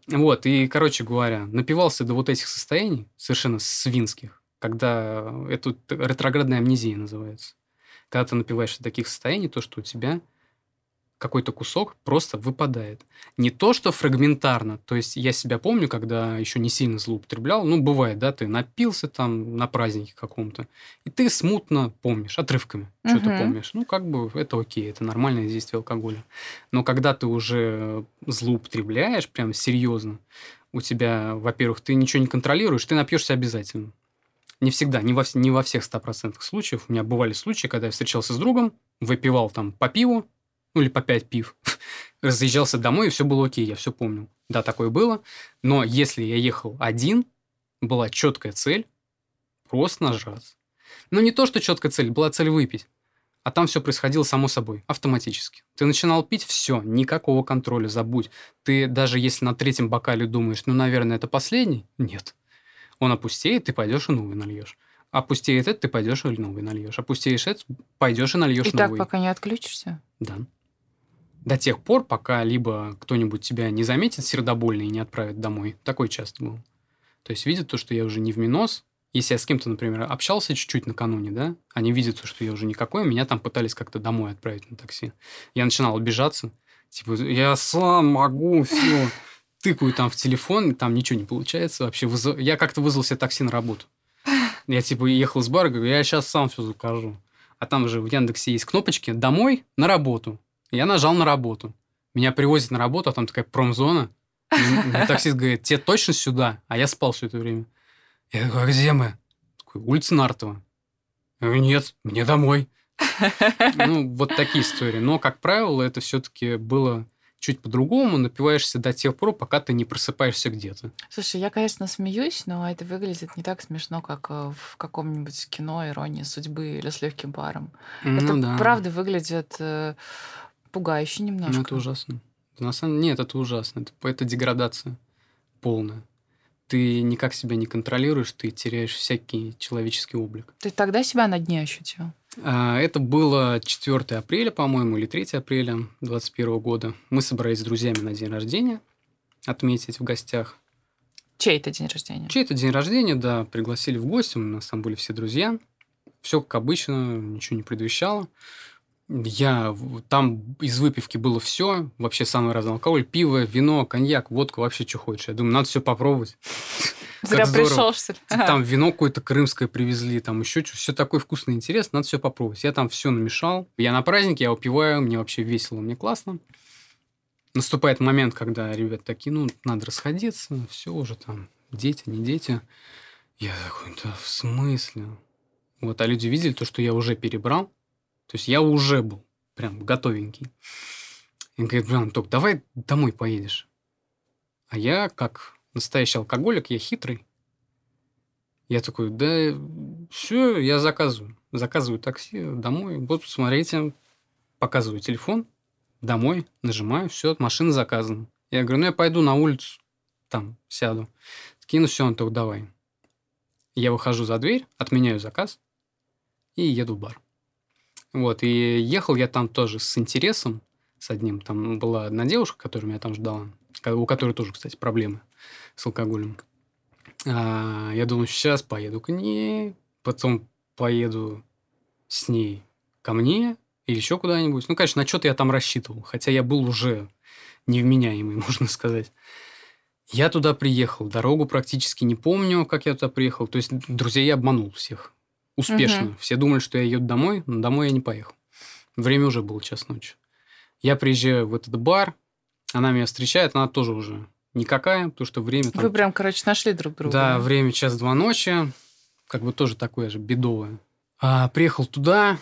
Вот, и, короче говоря, напивался до вот этих состояний, совершенно свинских, когда это ретроградная амнезия называется. Когда ты напиваешься до таких состояний, то, что у тебя какой-то кусок просто выпадает. Не то, что фрагментарно. То есть я себя помню, когда еще не сильно злоупотреблял. Ну, бывает, да, ты напился там на празднике каком-то, и ты смутно помнишь, отрывками Мгм. что-то помнишь. Ну, как бы это окей, это нормальное действие алкоголя. Но когда ты уже злоупотребляешь прям серьезно, у тебя, во-первых, ты ничего не контролируешь, ты напьешься обязательно. Не всегда, не во, не во всех 100% случаев. У меня бывали случаи, когда я встречался с другом, выпивал там по пиву, ну или по 5 пив, *laughs* разъезжался домой, и все было окей, я все помнил. Да, такое было. Но если я ехал один, была четкая цель просто нажраться. Но не то, что четкая цель, была цель выпить. А там все происходило само собой, автоматически. Ты начинал пить, все, никакого контроля, забудь. Ты даже если на третьем бокале думаешь, ну, наверное, это последний, нет. Он опустеет, ты пойдешь и новый нальешь. Опустеет это, ты пойдешь и новый нальешь. Опустеешь это, пойдешь и нальешь И новый. так, пока не отключишься? Да. До тех пор, пока либо кто-нибудь тебя не заметит сердобольно и не отправит домой. Такое часто было. То есть видят то, что я уже не в минус. Если я с кем-то, например, общался чуть-чуть накануне, да, они видят, то, что я уже никакой, меня там пытались как-то домой отправить на такси. Я начинал обижаться. Типа, я сам могу, все. Тыкаю там в телефон, там ничего не получается вообще. Я как-то вызвал себе такси на работу. Я типа ехал с бара, говорю, я сейчас сам все закажу. А там же в Яндексе есть кнопочки «Домой», «На работу». Я нажал «На работу». Меня привозят на работу, а там такая промзона. И таксист говорит, тебе точно сюда? А я спал все это время. Я такой, а где мы? Такой, улица Нартова. Я говорю, нет, мне домой. Ну, вот такие истории. Но, как правило, это все-таки было чуть по-другому. Напиваешься до тех пор, пока ты не просыпаешься где-то. Слушай, я, конечно, смеюсь, но это выглядит не так смешно, как э, в каком-нибудь кино «Ирония судьбы» или «С легким паром». это Ну да. правда выглядит э, пугающе немножко. Ну, это ужасно. На самом нет, это ужасно. Это, это деградация полная. Ты никак себя не контролируешь, ты теряешь всякий человеческий облик. Ты тогда себя на дне ощутил? А, Это было 4 апреля, по-моему, или 3 апреля 2021 года. Мы собрались с друзьями на день рождения отметить в гостях. Чей это день рождения? Чей-то день рождения, да, пригласили в гости, у нас там были все друзья. Все как обычно, ничего не предвещало. Я там из выпивки было все, вообще самый разный алкоголь, пиво, вино, коньяк, водка, вообще что хочешь. Я думаю, надо все попробовать. *laughs* Зря пришел, что ли? Там вино какое-то крымское привезли, там еще что все такое вкусное и интересно, надо все попробовать. Я там все намешал. Я на празднике, я упиваю, мне вообще весело, мне классно. Наступает момент, когда ребят такие, ну, надо расходиться, все уже там, дети, не дети. Я такой, да в смысле? Вот, а люди видели то, что я уже перебрал. То есть я уже был прям готовенький. И говорит, блин, Анток, давай домой поедешь. А я, как настоящий алкоголик, я хитрый. Я такой, да все, я заказываю. Заказываю такси домой. Вот, смотрите, показываю телефон, домой, нажимаю, все, машина заказана. Я говорю, ну я пойду на улицу, там сяду. Такие, ну все, Антох, давай. Я выхожу за дверь, отменяю заказ и еду в бар. Вот, и ехал я там тоже с интересом, с одним. Там была одна девушка, которая меня там ждала, у которой тоже, кстати, проблемы с алкоголем. А, я думаю, сейчас поеду к ней, потом поеду с ней ко мне или еще куда-нибудь. Ну, конечно, на что-то я там рассчитывал, хотя я был уже невменяемый, *laughs* можно сказать. Я туда приехал, дорогу практически не помню, как я туда приехал. То есть, друзей я обманул всех. Успешно. Мгм. Все думали, что я еду домой, но домой я не поехал. Время уже было час ночи. Я приезжаю в этот бар, она меня встречает, она тоже уже никакая, потому что время там Вы прям, короче, нашли друг друга. да, время час-два ночи. Как бы тоже такое же бедовое. А, приехал туда.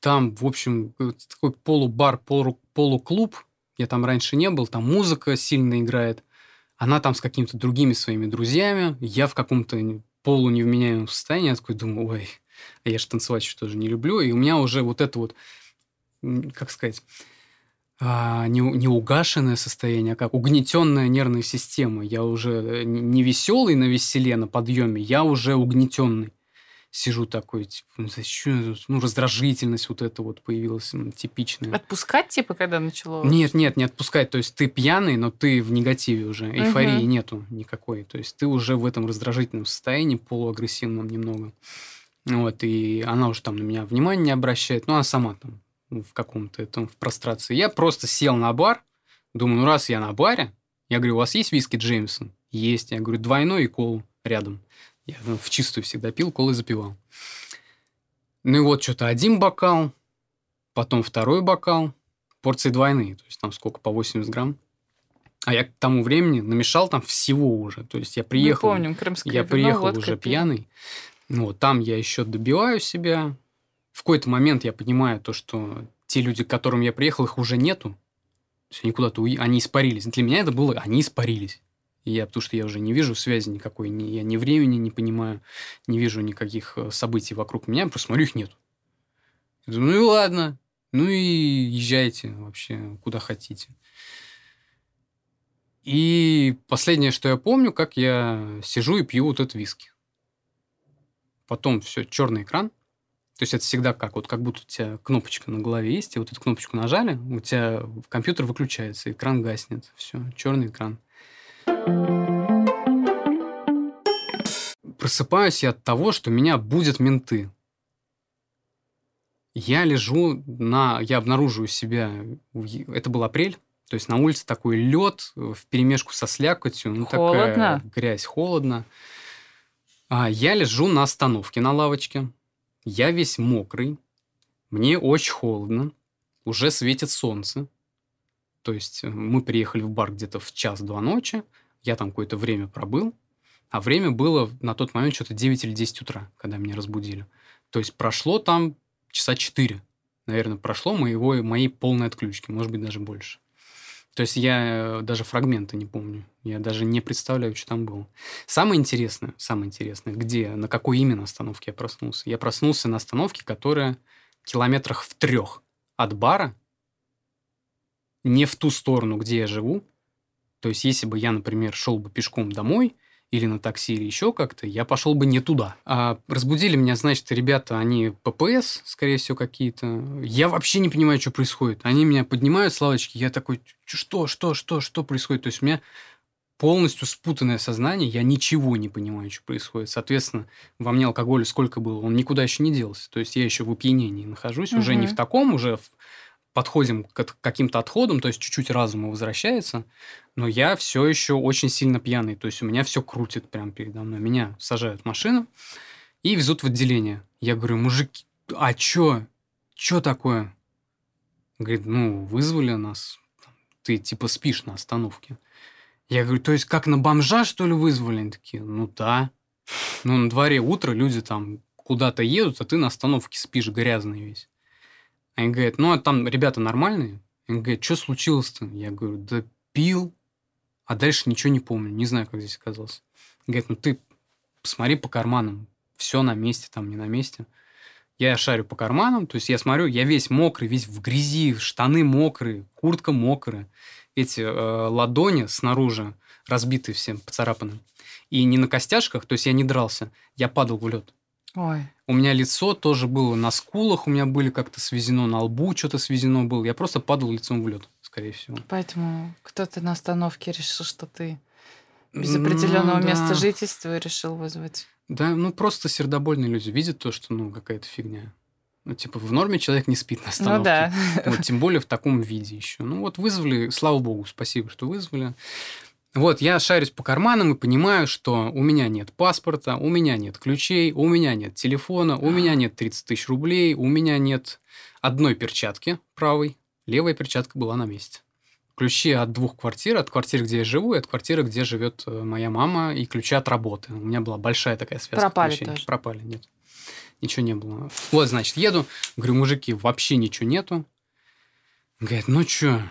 Там, в общем, такой полубар, полу, полуклуб. Я там раньше не был. Там музыка сильно играет. Она там с какими-то другими своими друзьями. Я в каком-то полуневменяемом состоянии. Я такой думаю, ой, а я же танцевать еще тоже не люблю. И у меня уже вот это вот, как сказать, а, не, не угашенное состояние, а как угнетенная нервная система. Я уже не веселый на веселе, на подъеме, я уже угнетенный. Сижу такой, типа, ну, зачем? Ну, раздражительность вот эта вот появилась м, типичная. Отпускать, типа, когда начало? Нет, нет, не отпускать. То есть ты пьяный, но ты в негативе уже. Эйфории Мгм. нету никакой. То есть ты уже в этом раздражительном состоянии, полуагрессивном немного. Вот, и она уже там на меня внимания не обращает. Ну, она сама там в каком-то этом, в прострации. Я просто сел на бар. Думаю, ну, раз я на баре, я говорю, у вас есть виски Джеймсон? Есть. Я говорю, двойной и колу рядом. Я ну, в чистую всегда пил, колы запивал. Ну и вот что-то один бокал, потом второй бокал, порции двойные, то есть там сколько, по 80 грамм. А я к тому времени намешал там всего уже. То есть я приехал, Мы помним, крымское я вино, приехал водка, уже пьяный. Вот, там я еще добиваю себя. В какой-то момент я понимаю то, что те люди, к которым я приехал, их уже нету. То есть они куда-то уе- они испарились. Для меня это было, они испарились. Я, потому что я уже не вижу связи никакой, ни, я ни времени не понимаю, не вижу никаких э, событий вокруг меня, просто смотрю, их нет. Я думаю, ну и ладно. Ну и езжайте вообще куда хотите. И последнее, что я помню, как я сижу и пью вот этот виски. Потом все, черный экран. То есть это всегда как, вот как будто у тебя кнопочка на голове есть, и вот эту кнопочку нажали, у тебя компьютер выключается, экран гаснет. Все, черный экран. Просыпаюсь я от того, что меня будут менты. Я лежу на... Я обнаруживаю себя... Это был апрель, то есть на улице такой лед в перемешку со слякотью. Ну, Холодно. такая грязь, холодно. А я лежу на остановке на лавочке. Я весь мокрый. Мне очень холодно. Уже светит солнце. То есть э, мы приехали в бар где-то в час-два ночи. Я там какое-то время пробыл. А время было на тот момент что-то 9 или 10 утра, когда меня разбудили. То есть прошло там часа 4. Наверное, прошло моего, моей полной отключки. Может быть, даже больше. То есть я э, даже фрагмента не помню. Я даже не представляю, что там было. Самое интересное, самое интересное, где, на какой именно остановке я проснулся. Я проснулся на остановке, которая километрах в трех от бара, не в ту сторону, где я живу. То есть, если бы я, например, шел бы пешком домой, или на такси, или еще как-то, я пошел бы не туда. А разбудили меня, значит, ребята, они ППС, скорее всего, какие-то. Я вообще не понимаю, что происходит. Они меня поднимают с лавочки, я такой, что, что, что, что происходит? То есть у меня полностью спутанное сознание, я ничего не понимаю, что происходит. Соответственно, во мне алкоголя сколько было, он никуда еще не делся. То есть я еще в опьянении нахожусь, угу. уже не в таком, уже в подходим к каким-то отходам, то есть чуть-чуть разума возвращается, но я все еще очень сильно пьяный, то есть у меня все крутит прямо передо мной. Меня сажают в машину и везут в отделение. Я говорю, мужики, а чё? Чё такое? Говорит, ну, вызвали нас, ты типа спишь на остановке. Я говорю, то есть как на бомжа, что ли, вызвали? Они такие, ну да. Ну, на дворе утро, люди там куда-то едут, а ты на остановке спишь грязный весь. Они говорят, ну, а там ребята нормальные. Они говорят, что случилось-то? Я говорю, да пил, а дальше ничего не помню, не знаю, как здесь оказался. Говорят, ну, ты посмотри по карманам, все на месте, там не на месте. Я шарю по карманам, то есть я смотрю, я весь мокрый, весь в грязи, штаны мокрые, куртка мокрая, эти э, ладони снаружи разбиты все, поцарапаны. И не на костяшках, то есть я не дрался, я падал в лед. Ой. У меня лицо тоже было на скулах, у меня были как-то свезено, на лбу что-то свезено было. Я просто падал лицом в лед, скорее всего. Поэтому кто-то на остановке решил, что ты без определенного ну, да. места жительства решил вызвать. Да, ну просто сердобольные люди видят то, что ну какая-то фигня. Ну, типа, в норме человек не спит на остановке. Ну да. *laughs* Вот, тем более в таком виде еще. Ну вот вызвали, слава богу, спасибо, что вызвали. Вот, я шарюсь по карманам и понимаю, что у меня нет паспорта, у меня нет ключей, у меня нет телефона, у меня *gasps* нет 30 тысяч рублей, у меня нет одной перчатки правой, левая перчатка была на месте. Ключи от двух квартир, от квартиры, где я живу, и от квартиры, где живет э, моя мама, и ключи от работы. У меня была большая такая связка. Пропали ключей. тоже. Пропали, нет. Ничего не было. Вот, значит, еду, говорю, мужики, вообще ничего нету. Говорят, ну что,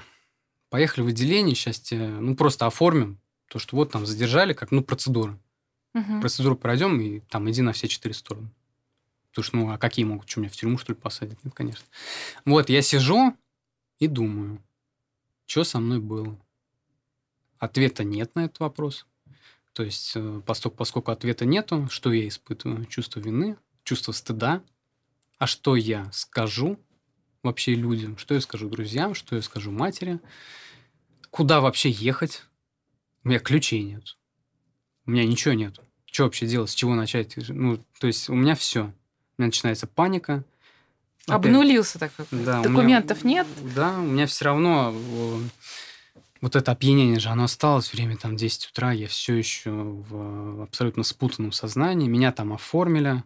поехали в отделение, сейчас тебе, ну, просто оформим. То, что вот там задержали, как, ну, процедура. Угу. Процедуру пройдем, и там иди на все четыре стороны. Потому что, ну, а какие могут? Что, меня в тюрьму, что ли, посадить? Нет, конечно. Вот, я сижу и думаю, что со мной было? Ответа нет на этот вопрос. То есть, э, поскольку, поскольку ответа нету, что я испытываю? Чувство вины, чувство стыда. А что я скажу вообще людям? Что я скажу друзьям? Что я скажу матери? куда вообще ехать? У меня ключей нет. У меня ничего нет. Что вообще делать? С чего начать? Ну, то есть у меня все. У меня начинается паника. Опять, Обнулился такой. Да, Документов меня, нет? Да, у меня все равно вот это опьянение же, оно осталось, время там 10 утра, я все еще в абсолютно спутанном сознании. Меня там оформили,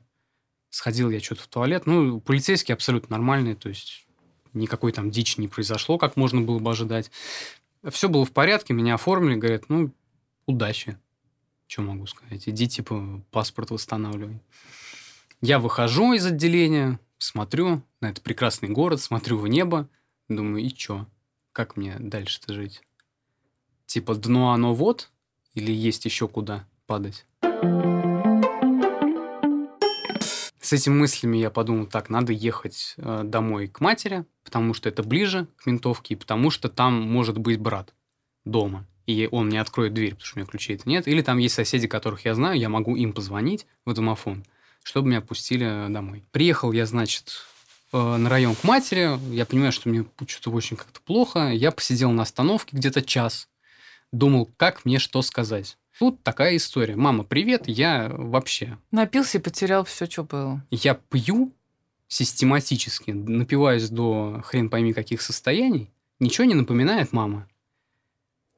сходил я что-то в туалет. Ну, полицейские абсолютно нормальные, то есть никакой там дичи не произошло, как можно было бы ожидать. Все было в порядке, меня оформили, говорят, ну, удачи. Что могу сказать? Иди, типа, паспорт восстанавливай. Я выхожу из отделения, смотрю на этот прекрасный город, смотрю в небо, думаю, и чё? Как мне дальше-то жить? Типа, дно оно вот? Или есть еще куда падать? С этими мыслями я подумал, так, надо ехать э, домой к матери, потому что это ближе к ментовке, и потому что там может быть брат дома, и он мне откроет дверь, потому что у меня ключей-то нет. Или там есть соседи, которых я знаю, я могу им позвонить в домофон, чтобы меня пустили домой. Приехал я, значит, э, на район к матери, я понимаю, что мне что-то очень как-то плохо, я посидел на остановке где-то час, думал, как мне что сказать. Тут такая история. Мама, привет, я вообще... Напился и потерял все, что было. Я пью систематически, напиваюсь до хрен пойми каких состояний, ничего не напоминает мама.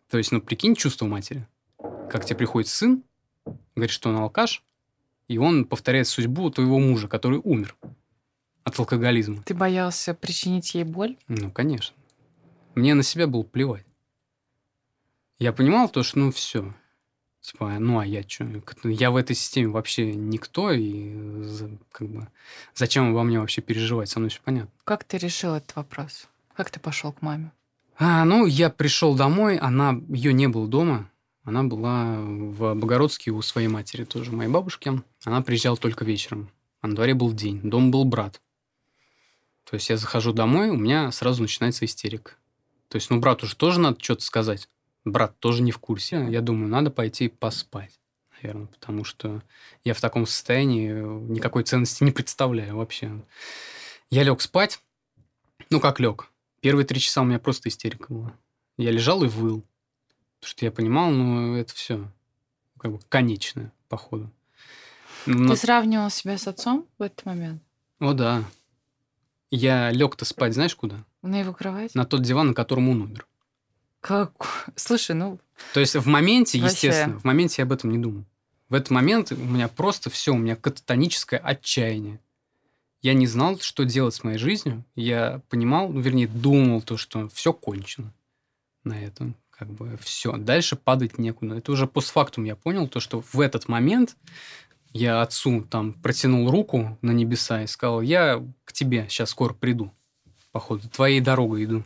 То есть, ну, прикинь чувство матери. Как тебе приходит сын, говорит, что он алкаш, и он повторяет судьбу твоего мужа, который умер от алкоголизма. Ты боялся причинить ей боль? Ну, конечно. Мне на себя было плевать. Я понимал то, что ну все. Типа, ну а я что? Я в этой системе вообще никто, и как бы зачем обо мне вообще переживать? Со мной все понятно. Как ты решил этот вопрос? Как ты пошел к маме? А, ну, я пришел домой, она, ее не было дома, она была в Богородске у своей матери, тоже моей бабушки. Она приезжала только вечером. А на дворе был день. Дом был брат. То есть я захожу домой, у меня сразу начинается истерика. То есть, ну, брату же тоже надо что-то сказать брат тоже не в курсе. Я думаю, надо пойти поспать, наверное, потому что я в таком состоянии никакой ценности *laughs* не представляю вообще. Я лег спать. Ну, как лег? Первые три часа у меня просто истерика была. Я лежал и выл. Потому что я понимал, ну, это все как бы конечное, походу. Но... Ты сравнивал себя с отцом в этот момент? О, да. Я лег-то спать, знаешь, куда? На его кровать? На тот диван, на котором он умер. Как? Слушай, ну... То есть в моменте, вообще... естественно, в моменте я об этом не думал. В этот момент у меня просто все, у меня кататоническое отчаяние. Я не знал, что делать с моей жизнью. Я понимал, ну, вернее, думал то, что все кончено на этом. Как бы все. Дальше падать некуда. Это уже постфактум я понял, то, что в этот момент я отцу там протянул руку на небеса и сказал, я к тебе сейчас скоро приду. Походу, твоей дорогой иду.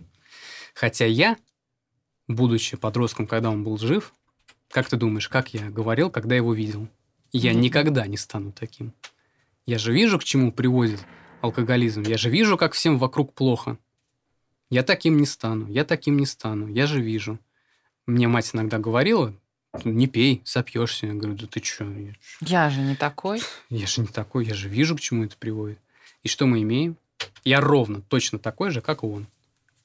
Хотя я будучи подростком, когда он был жив, как ты думаешь, как я говорил, когда его видел? Я mm-hmm. никогда не стану таким. Я же вижу, к чему приводит алкоголизм. Я же вижу, как всем вокруг плохо. Я таким не стану, я таким не стану, я же вижу. Мне мать иногда говорила, не пей, сопьешься. Я говорю, да ты что? Я же не такой. Я же не такой, я же вижу, к чему это приводит. И что мы имеем? Я ровно точно такой же, как он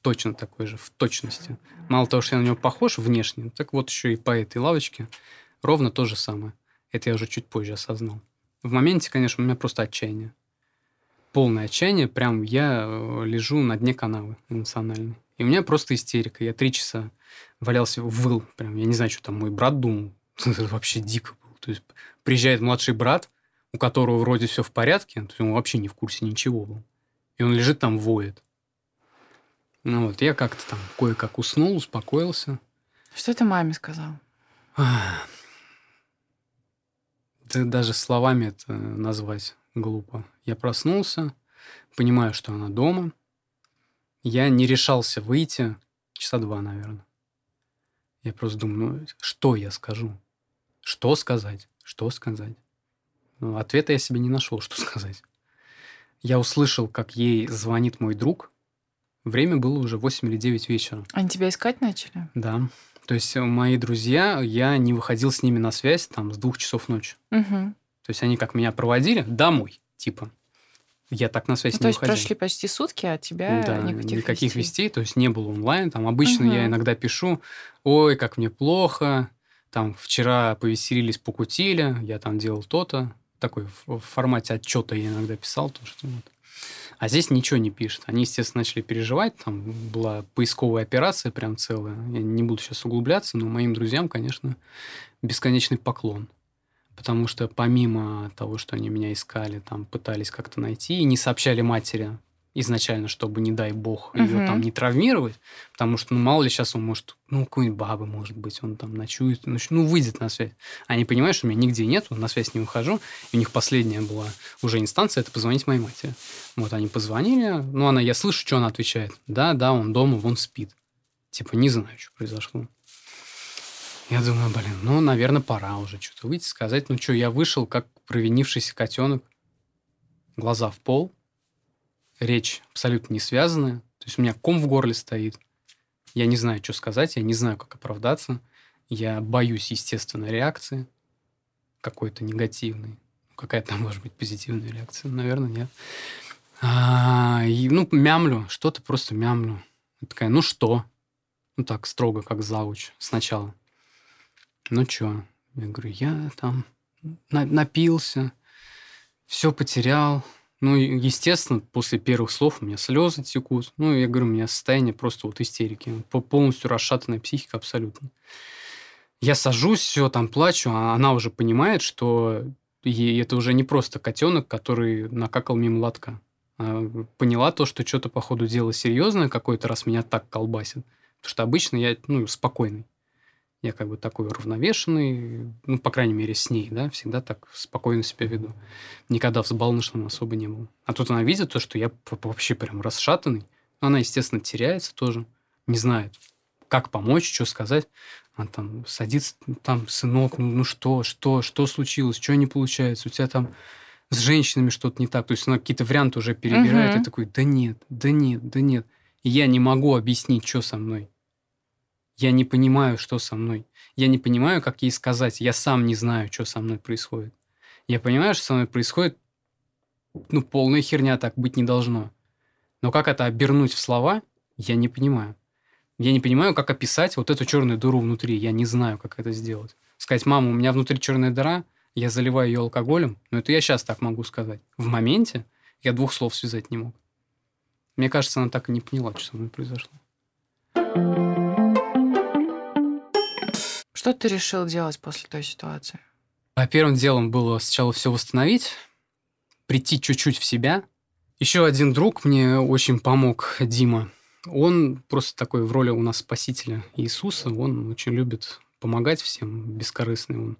точно такой же, в точности. Мало того, что я на него похож внешне, так вот еще и по этой лавочке ровно то же самое. Это я уже чуть позже осознал. В моменте, конечно, у меня просто отчаяние. Полное отчаяние. Прям я э, лежу на дне канавы эмоционально. И у меня просто истерика. Я три часа валялся, выл. Прям, я не знаю, что там мой брат думал. *laughs* Это вообще дико было. То есть приезжает младший брат, у которого вроде все в порядке, то есть он вообще не в курсе ничего был. И он лежит там, воет. Ну вот, я как-то там кое-как уснул, успокоился. Что ты маме сказал? *sighs* Да даже словами это назвать глупо. Я проснулся, понимаю, что она дома. Я не решался выйти часа два, наверное. Я просто думаю, ну, что я скажу? Что сказать? Что сказать? Ну, ответа я себе не нашел, что сказать. Я услышал, как ей звонит мой друг, Время было уже 8 или 9 вечера. Они тебя искать начали? Да. То есть э, мои друзья, я не выходил с ними на связь там с двух часов ночи. Угу. То есть они как меня проводили домой, типа. Я так на связь ну, не то есть выходил. прошли почти сутки, а тебя да, никаких, никаких вестей. вестей. То есть не было онлайн. Там обычно угу. я иногда пишу, ой, как мне плохо, там вчера повеселились, покутили, я там делал то-то. Такой в формате отчета я иногда писал то, что вот. А здесь ничего не пишет. Они, естественно, начали переживать. Там была поисковая операция прям целая. Я не буду сейчас углубляться, но моим друзьям, конечно, бесконечный поклон. Потому что помимо того, что они меня искали, там пытались как-то найти и не сообщали матери изначально, чтобы, не дай бог, ее угу. там не травмировать, потому что, ну, мало ли сейчас он может, ну, какой-нибудь бабы, может быть, он там ночует, ну, выйдет на связь. Они понимают, что меня нигде нет, на связь не выхожу, и у них последняя была уже инстанция, это позвонить моей матери. Вот они позвонили, ну, она, я слышу, что она отвечает. Да, да, он дома, вон спит. Типа, не знаю, что произошло. Я думаю, блин, ну, наверное, пора уже что-то выйти, сказать, ну, что, я вышел как провинившийся котенок. глаза в пол, речь абсолютно не связанная. То есть у меня ком в горле стоит. Я не знаю, что сказать, я не знаю, как оправдаться. Я боюсь естественной реакции какой-то негативной. Какая там может быть позитивная реакция? Наверное, нет. А, и, ну, мямлю, что-то просто мямлю. такая, ну что? Ну так, строго, как зауч сначала. Ну что? Я говорю, я там на- напился, все потерял. Ну, естественно, после первых слов у меня слезы текут. Ну, я говорю, у меня состояние просто вот истерики. Полностью расшатанная психика абсолютно. Я сажусь, все, там плачу, а она уже понимает, что ей это уже не просто котенок, который накакал мимо лотка. Она поняла то, что что-то, по ходу дела, серьезное какой-то раз меня так колбасит. Потому что обычно я, ну, спокойный. Я как бы такой уравновешенный, ну, по крайней мере, с ней, да, всегда так спокойно себя веду. Никогда взбалмошным особо не был. А тут она видит то, что я вообще прям расшатанный. Она, естественно, теряется тоже, не знает, как помочь, что сказать. Она там садится, там, сынок, ну, ну что, что, что случилось, что не получается, у тебя там с женщинами что-то не так. То есть она какие-то варианты уже перебирает, угу. и такой, да нет, да нет, да нет. И я не могу объяснить, что со мной. Я не понимаю, что со мной. Я не понимаю, как ей сказать. Я сам не знаю, что со мной происходит. Я понимаю, что со мной происходит, ну, полная херня, так быть не должно. Но как это обернуть в слова, я не понимаю. Я не понимаю, как описать вот эту черную дыру внутри. Я не знаю, как это сделать. Сказать, мама, у меня внутри черная дыра, я заливаю ее алкоголем. Но это я сейчас так могу сказать. В моменте я двух слов связать не мог. Мне кажется, она так и не поняла, что со мной произошло. Что ты решил делать после той ситуации? А первым делом было сначала все восстановить, прийти чуть-чуть в себя. Еще один друг мне очень помог, Дима. Он просто такой в роли у нас спасителя Иисуса. Он очень любит помогать всем, бескорыстный он.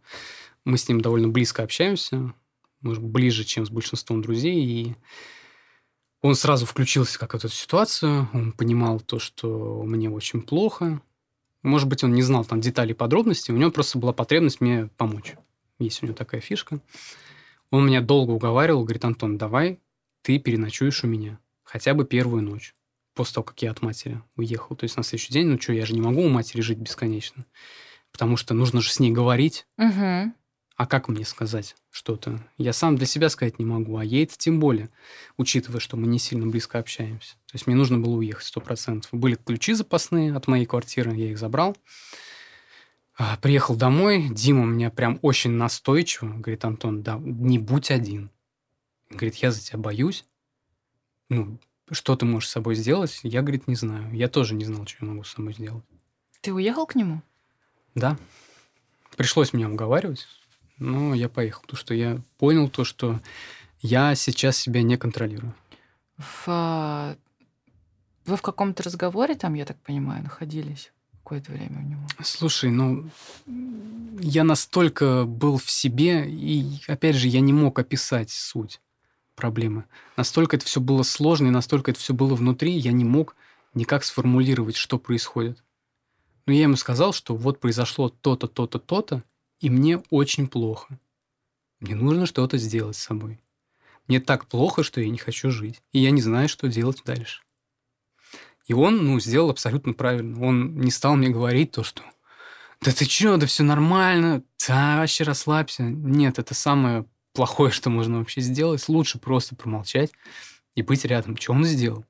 Мы с ним довольно близко общаемся, может, ближе, чем с большинством друзей. И он сразу включился как в эту ситуацию. Он понимал то, что мне очень плохо. Может быть, он не знал там деталей, подробностей, у него просто была потребность мне помочь. Есть у него такая фишка. Он меня долго уговаривал, говорит, Антон, давай ты переночуешь у меня хотя бы первую ночь после того, как я от матери уехал. То есть на следующий день, ну что, я же не могу у матери жить бесконечно. Потому что нужно же с ней говорить. Угу. А как мне сказать что-то? Я сам для себя сказать не могу, а ей это тем более, учитывая, что мы не сильно близко общаемся. То есть мне нужно было уехать сто процентов. Были ключи запасные от моей квартиры, я их забрал. А, приехал домой, Дима меня прям очень настойчиво говорит, Антон, да, не будь один. Говорит, я за тебя боюсь. Ну, что ты можешь с собой сделать? Я, говорит, не знаю. Я тоже не знал, что я могу с собой сделать. Ты уехал к нему? Да. Пришлось меня уговаривать. Но я поехал, потому что я понял то, что я сейчас себя не контролирую. В... А, вы в каком-то разговоре там, я так понимаю, находились какое-то время у него? Слушай, ну, я настолько был в себе, и, опять же, я не мог описать суть проблемы. Настолько это все было сложно, и настолько это все было внутри, я не мог никак сформулировать, что происходит. Но я ему сказал, что вот произошло то-то, то-то, то-то, и мне очень плохо. Мне нужно что-то сделать с собой. Мне так плохо, что я не хочу жить. И я не знаю, что делать дальше. И он, ну, сделал абсолютно правильно. Он не стал мне говорить то, что да ты чё, да все нормально, да вообще расслабься. Нет, это самое плохое, что можно вообще сделать. Лучше просто промолчать и быть рядом. Что он сделал?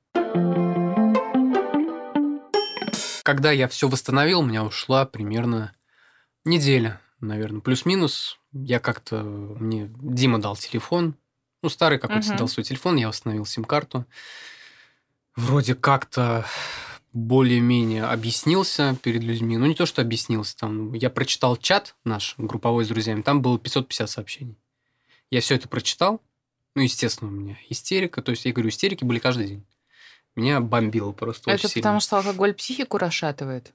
Когда я все восстановил, у меня ушла примерно неделя наверное, плюс-минус. Я как-то... Мне Дима дал телефон. Ну, старый какой-то uh-huh. дал свой телефон, я установил сим-карту. Вроде как-то более-менее объяснился перед людьми. Ну, не то, что объяснился. Там, я прочитал чат наш, групповой с друзьями, там было 550 сообщений. Я все это прочитал. Ну, естественно, у меня истерика. То есть, я говорю, истерики были каждый день. Меня бомбило просто Это очень потому, что алкоголь психику расшатывает?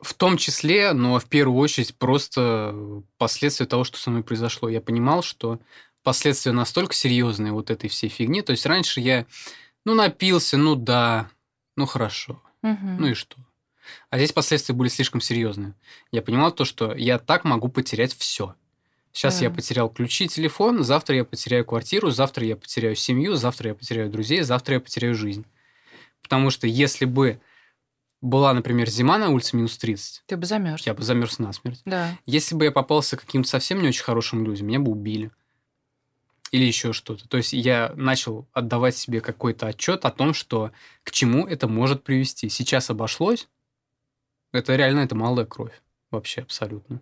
В том числе, но в первую очередь просто последствия того, что со мной произошло. Я понимал, что последствия настолько серьезные вот этой всей фигни. То есть раньше я, ну, напился, ну да, ну хорошо, угу. ну и что. А здесь последствия были слишком серьезные. Я понимал то, что я так могу потерять все. Сейчас Да. я потерял ключи, телефон, завтра я потеряю квартиру, завтра я потеряю семью, завтра я потеряю друзей, завтра я потеряю жизнь. Потому что если бы была, например, зима на улице минус 30, Ты бы замерз. я бы замерз насмерть. Да. Если бы я попался каким-то совсем не очень хорошим людям, меня бы убили. Или еще что-то. То есть я начал отдавать себе какой-то отчет о том, что к чему это может привести. Сейчас обошлось. Это реально это малая кровь. Вообще абсолютно.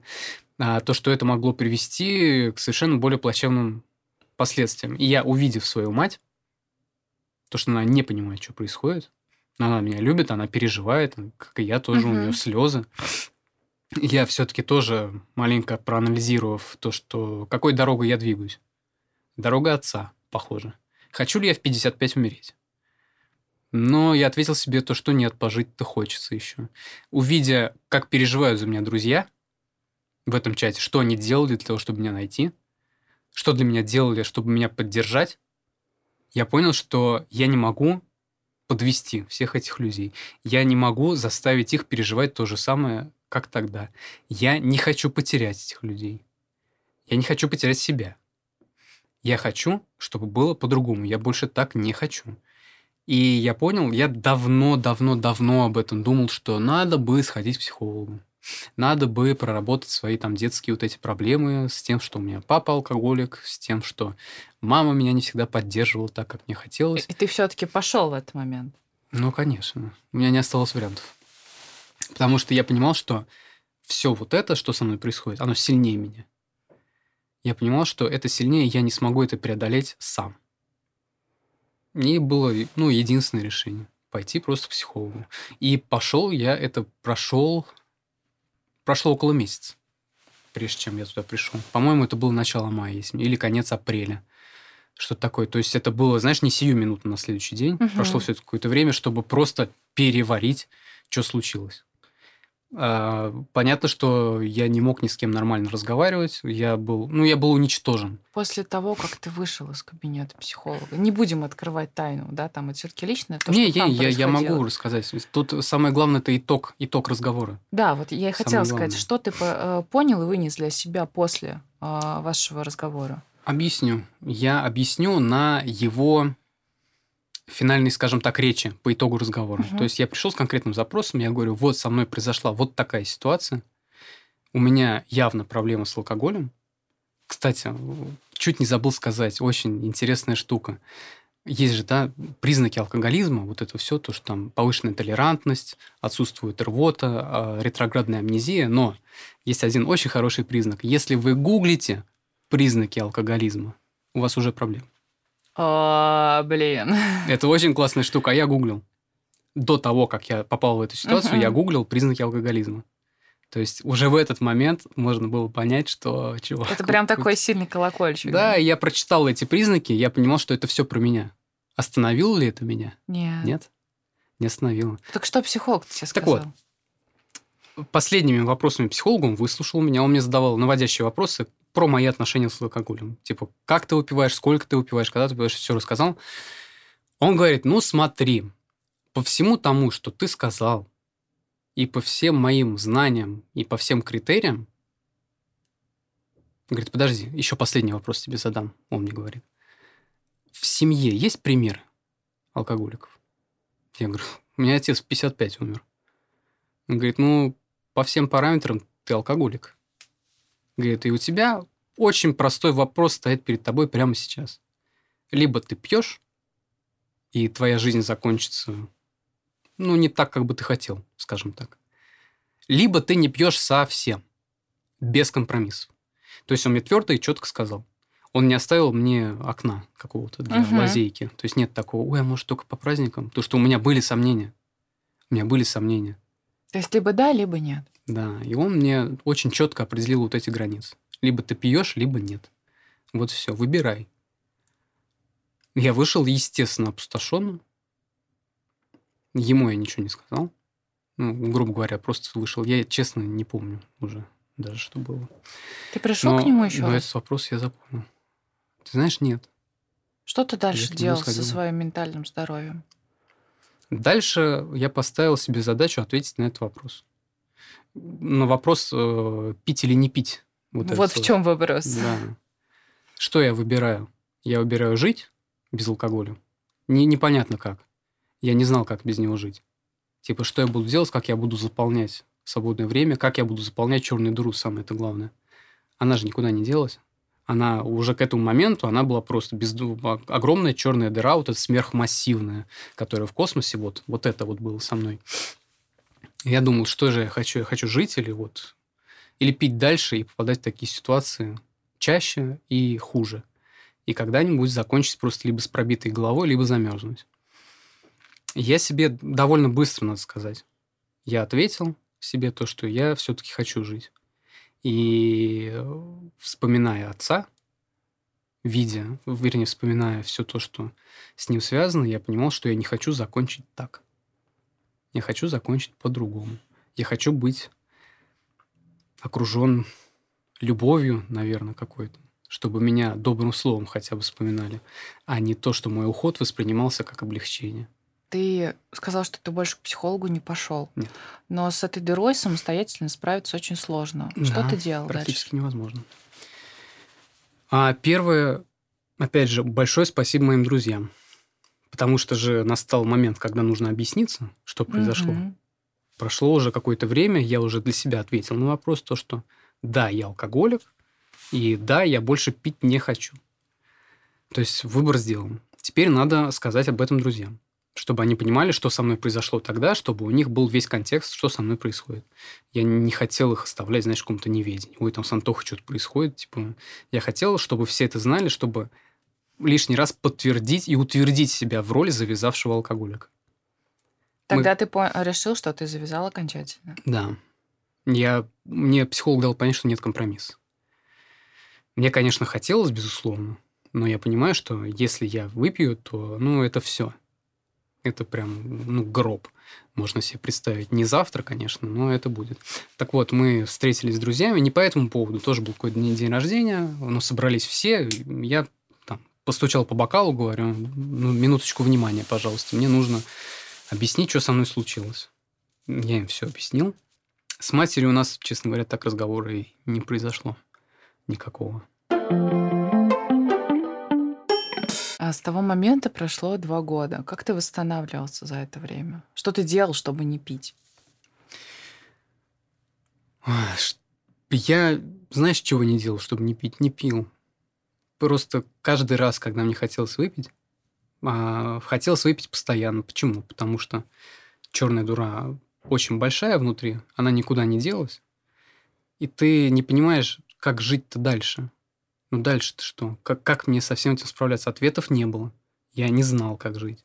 А то, что это могло привести к совершенно более плачевным последствиям. И я, увидев свою мать, то, что она не понимает, что происходит, она меня любит, она переживает, как и я тоже, у Мгм. нее слезы. Я все-таки тоже маленько проанализировав то, что какой дорогой я двигаюсь. Дорога отца, похоже. Хочу ли я в 55 умереть? Но я ответил себе то, что нет, пожить-то хочется еще. Увидя, как переживают за меня друзья в этом чате, что они делали для того, чтобы меня найти, что для меня делали, чтобы меня поддержать, я понял, что я не могу подвести всех этих людей. Я не могу заставить их переживать то же самое, как тогда. Я не хочу потерять этих людей. Я не хочу потерять себя. Я хочу, чтобы было по-другому. Я больше так не хочу. И я понял, я давно-давно-давно об этом думал, что надо бы сходить к психологу. Надо бы проработать свои там детские вот эти проблемы с тем, что у меня папа алкоголик, с тем, что мама меня не всегда поддерживала так, как мне хотелось. И ты все-таки пошел в этот момент. Ну, конечно. У меня не осталось вариантов. Потому что я понимал, что все вот это, что со мной происходит, оно сильнее меня. Я понимал, что это сильнее, я не смогу это преодолеть сам. И было, ну, единственное решение. Пойти просто к психологу. И пошел я, это прошел... Прошло около месяца, прежде чем я туда пришел. По-моему, это было начало мая или конец апреля. Что-то такое. То есть это было, знаешь, не сию минуту на следующий день. Мгм. Прошло все какое-то время, чтобы просто переварить, что случилось. А, понятно, что я не мог ни с кем нормально разговаривать. Я был, ну, я был уничтожен. После того, как ты вышел из кабинета психолога, не будем открывать тайну, да, там это все-таки личное. то, не, я, я, я могу рассказать. Тут самое главное это итог, итог разговора. Да, вот я и хотела Самое сказать, главное. что ты э, понял и вынес для себя после э, вашего разговора. Объясню. Я объясню на его финальной, скажем так, речи по итогу разговора. Мгм. То есть я пришел с конкретным запросом, я говорю, вот со мной произошла вот такая ситуация, у меня явно проблема с алкоголем. Кстати, чуть не забыл сказать, очень интересная штука. Есть же, да, признаки алкоголизма, вот это все, то, что там повышенная толерантность, отсутствует рвота, а, ретроградная амнезия, но есть один очень хороший признак. Если вы гуглите признаки алкоголизма, у вас уже проблемы. А, блин. *laughs* Это очень классная штука. А я гуглил. До того, как я попал в эту ситуацию, Мгм. я гуглил признаки алкоголизма. То есть уже в этот момент можно было понять, что чувак... Это прям такой сильный колокольчик. Да, и я прочитал эти признаки, я понимал, что это все про меня. Остановило ли это меня? Нет. Нет? Не остановило. Так что психолог тебе Так сказал? вот. Последними вопросами психолога он выслушал меня. Он мне задавал наводящие вопросы про мои отношения с алкоголем. Типа, как ты выпиваешь, сколько ты выпиваешь, когда ты выпиваешь, все рассказал. Он говорит, ну смотри, по всему тому, что ты сказал, и по всем моим знаниям, и по всем критериям, говорит, подожди, еще последний вопрос тебе задам, он мне говорит. В семье есть примеры алкоголиков? Я говорю, у меня отец в 55 умер. Он говорит, ну, по всем параметрам ты алкоголик. Говорит, и у тебя очень простой вопрос стоит перед тобой прямо сейчас. Либо ты пьешь, и твоя жизнь закончится, ну, не так, как бы ты хотел, скажем так. Либо ты не пьешь совсем, без компромиссов. То есть он мне твердо и четко сказал. Он не оставил мне окна какого-то для Мгм. лазейки. То есть нет такого, ой, а может только по праздникам? Потому что у меня были сомнения. У меня были сомнения. То есть либо да, либо нет. Да, и он мне очень четко определил вот эти границы. Либо ты пьешь, либо нет. Вот все, выбирай. Я вышел, естественно, опустошенным. Ему я ничего не сказал. Ну, грубо говоря, просто вышел. Я, честно, не помню уже даже, что было. Ты пришел Но- к нему еще но раз? этот вопрос я запомнил. Ты знаешь, нет. Что ты дальше Я делал со своим ментальным здоровьем? Дальше я поставил себе задачу ответить на этот вопрос. На вопрос, э, пить или не пить Вот, Вот, в чем вопрос. Да. Что я выбираю? Я выбираю жить без алкоголя. Не, непонятно как. Я не знал, как без него жить. Типа, что я буду делать, как я буду заполнять свободное время, как я буду заполнять черную дыру, самое это главное. Она же никуда не делась. Она уже к этому моменту, она была просто без... огромная черная дыра, вот эта сверхмассивная, которая в космосе, вот, вот это вот было со мной. Я думал, что же я хочу? Я хочу жить или вот... Или пить дальше и попадать в такие ситуации чаще и хуже. И когда-нибудь закончить просто либо с пробитой головой, либо замерзнуть. Я себе довольно быстро, надо сказать, я ответил себе то, что я все-таки хочу жить. И э, вспоминая отца, видя, вернее, вспоминая все то, что с ним связано, я понимал, что я не хочу закончить так. Я хочу закончить по-другому. Я хочу быть окружен любовью, наверное, какой-то, чтобы меня добрым словом хотя бы вспоминали, а не то, что мой уход воспринимался как облегчение. Ты сказал, что ты больше к психологу не пошел. Нет. Но с этой дырой самостоятельно справиться очень сложно. Что Да, ты делал Практически дальше? невозможно. А первое, опять же, большое спасибо моим друзьям. Потому что же настал момент, когда нужно объясниться, что произошло. Мгм. Прошло уже какое-то время, я уже для себя ответил на вопрос, то, что да, я алкоголик, и да, я больше пить не хочу. То есть выбор сделан. Теперь надо сказать об этом друзьям, чтобы они понимали, что со мной произошло тогда, чтобы у них был весь контекст, что со мной происходит. Я не хотел их оставлять, знаешь, в каком-то неведении. Ой, там с Антохой что-то происходит. Типа, я хотел, чтобы все это знали, чтобы лишний раз подтвердить и утвердить себя в роли завязавшего алкоголика. Тогда ты по- решил, что ты завязал окончательно. Да. Я, мне психолог дал понять, что нет компромисса. Мне, конечно, хотелось, безусловно, но я понимаю, что если я выпью, то, ну, это все. Это прям, ну, гроб. Можно себе представить. Не завтра, конечно, но это будет. Так вот, мы встретились с друзьями, не по этому поводу, тоже был какой-то день рождения, но собрались все, я постучал по бокалу, говорю, ну, минуточку внимания, пожалуйста, мне нужно объяснить, что со мной случилось. Я им все объяснил. С матерью у нас, честно говоря, так разговора и не произошло никакого. А с того момента прошло два года. Как ты восстанавливался за это время? Что ты делал, чтобы не пить? Я, знаешь, чего не делал, чтобы не пить? Не пил. Просто каждый раз, когда мне хотелось выпить, а, хотелось выпить постоянно. Почему? Потому что черная дура очень большая внутри, она никуда не делась, и ты не понимаешь, как жить-то дальше. Ну дальше-то что? Как, как мне со всем этим справляться? Ответов не было. Я не знал, как жить.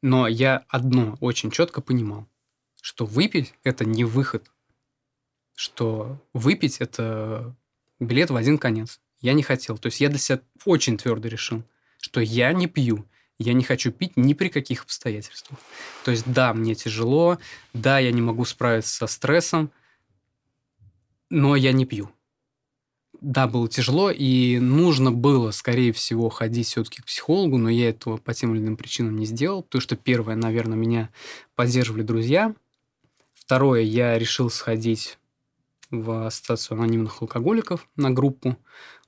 Но я одно очень четко понимал, что выпить – это не выход. Что выпить – это билет в один конец. Я не хотел. То есть я для себя очень твердо решил, что я не пью. Я не хочу пить ни при каких обстоятельствах. То есть да, мне тяжело, да, я не могу справиться со стрессом, но я не пью. Да, было тяжело, и нужно было, скорее всего, ходить все-таки к психологу, но я этого по тем или иным причинам не сделал, потому что, первое, наверное, меня поддерживали друзья. Второе, я решил сходить в ассоциацию анонимных алкоголиков на группу.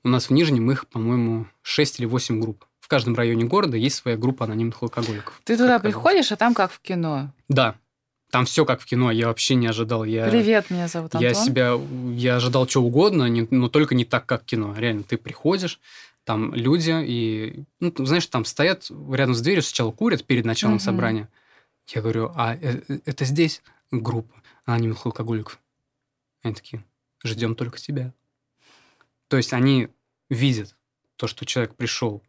У нас в Нижнем их, по-моему, 6 или 8 групп. В каждом районе города есть своя группа анонимных алкоголиков. Ты туда приходишь, а там как в кино. Да. Там все как в кино, я вообще не ожидал. Я... Привет, меня зовут Антон. Я себя, я ожидал чего угодно, не- но только не так, как кино. Реально, ты приходишь, там люди, и, ну, знаешь, там стоят рядом с дверью, сначала курят перед началом Мгм. собрания. Я говорю, а э- э- это здесь группа анонимных алкоголиков? Они такие, ждем только тебя. То есть они видят то, что человек пришел,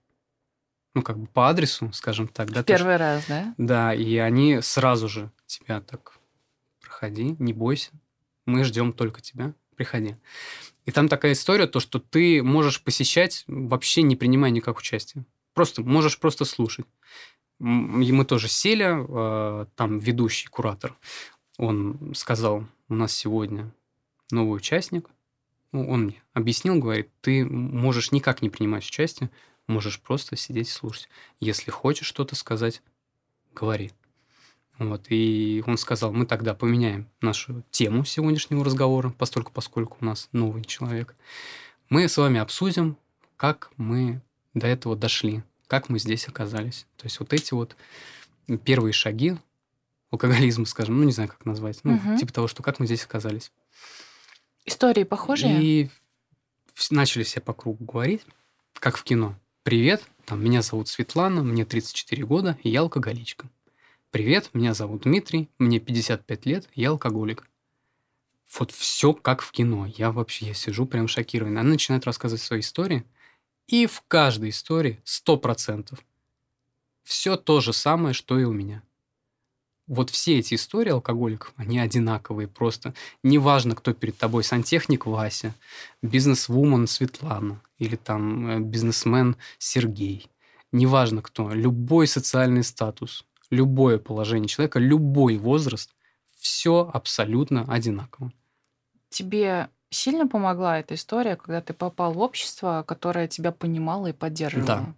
ну, как бы по адресу, скажем так. Да, В то, что- Первый раз, да? да, и они сразу же тебя так, проходи, не бойся, мы ждем только тебя, приходи. И там такая история, то, что ты можешь посещать, вообще не принимая никак участия. Просто можешь просто слушать. И мы тоже сели, э, там ведущий, куратор, он сказал, у нас сегодня новый участник, Ну, он мне объяснил, говорит, ты можешь никак не принимать участие, можешь просто сидеть и слушать. Если хочешь что-то сказать, говори. Вот, и он сказал, мы тогда поменяем нашу тему сегодняшнего разговора, постольку, поскольку у нас новый человек. Мы с вами обсудим, как мы до этого дошли, как мы здесь оказались. То есть вот эти вот первые шаги алкоголизма, скажем, ну, не знаю, как назвать, ну, Мгм. типа того, что как мы здесь оказались. Истории похожие? И начали все по кругу говорить, как в кино. Привет, там, меня зовут Светлана, мне 34 года, я алкоголичка. Привет, меня зовут Дмитрий, мне 55 лет, я алкоголик. Вот все как в кино. Я вообще, я сижу прям шокированный. Она начинает рассказывать свои истории, и в каждой истории 100% все то же самое, что и у меня. Вот все эти истории алкоголиков, они одинаковые просто. Неважно, кто перед тобой, сантехник Вася, бизнес-вумен Светлана или там э, бизнесмен Сергей. Неважно кто, любой социальный статус, любое положение человека, любой возраст, все абсолютно одинаково. Тебе сильно помогла эта история, когда ты попал в общество, которое тебя понимало и поддерживало? Да.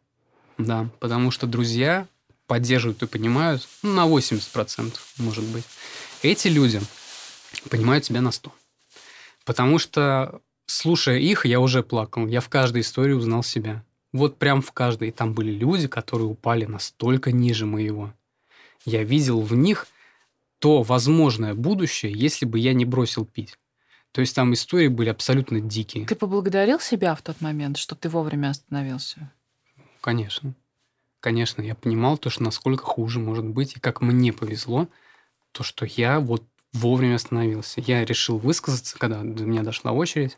Да, потому что друзья поддерживают и понимают ну, на 80%, может быть. Эти люди понимают тебя на 100%. Потому что, слушая их, я уже плакал. Я в каждой истории узнал себя. Вот прям в каждой. Там были люди, которые упали настолько ниже моего. Я видел в них то возможное будущее, если бы я не бросил пить. То есть там истории были абсолютно дикие. Ты поблагодарил себя в тот момент, что ты вовремя остановился? Конечно. Конечно, я понимал то, что насколько хуже может быть, и как мне повезло, то, что я вот вовремя остановился. Я решил высказаться, когда до меня дошла очередь.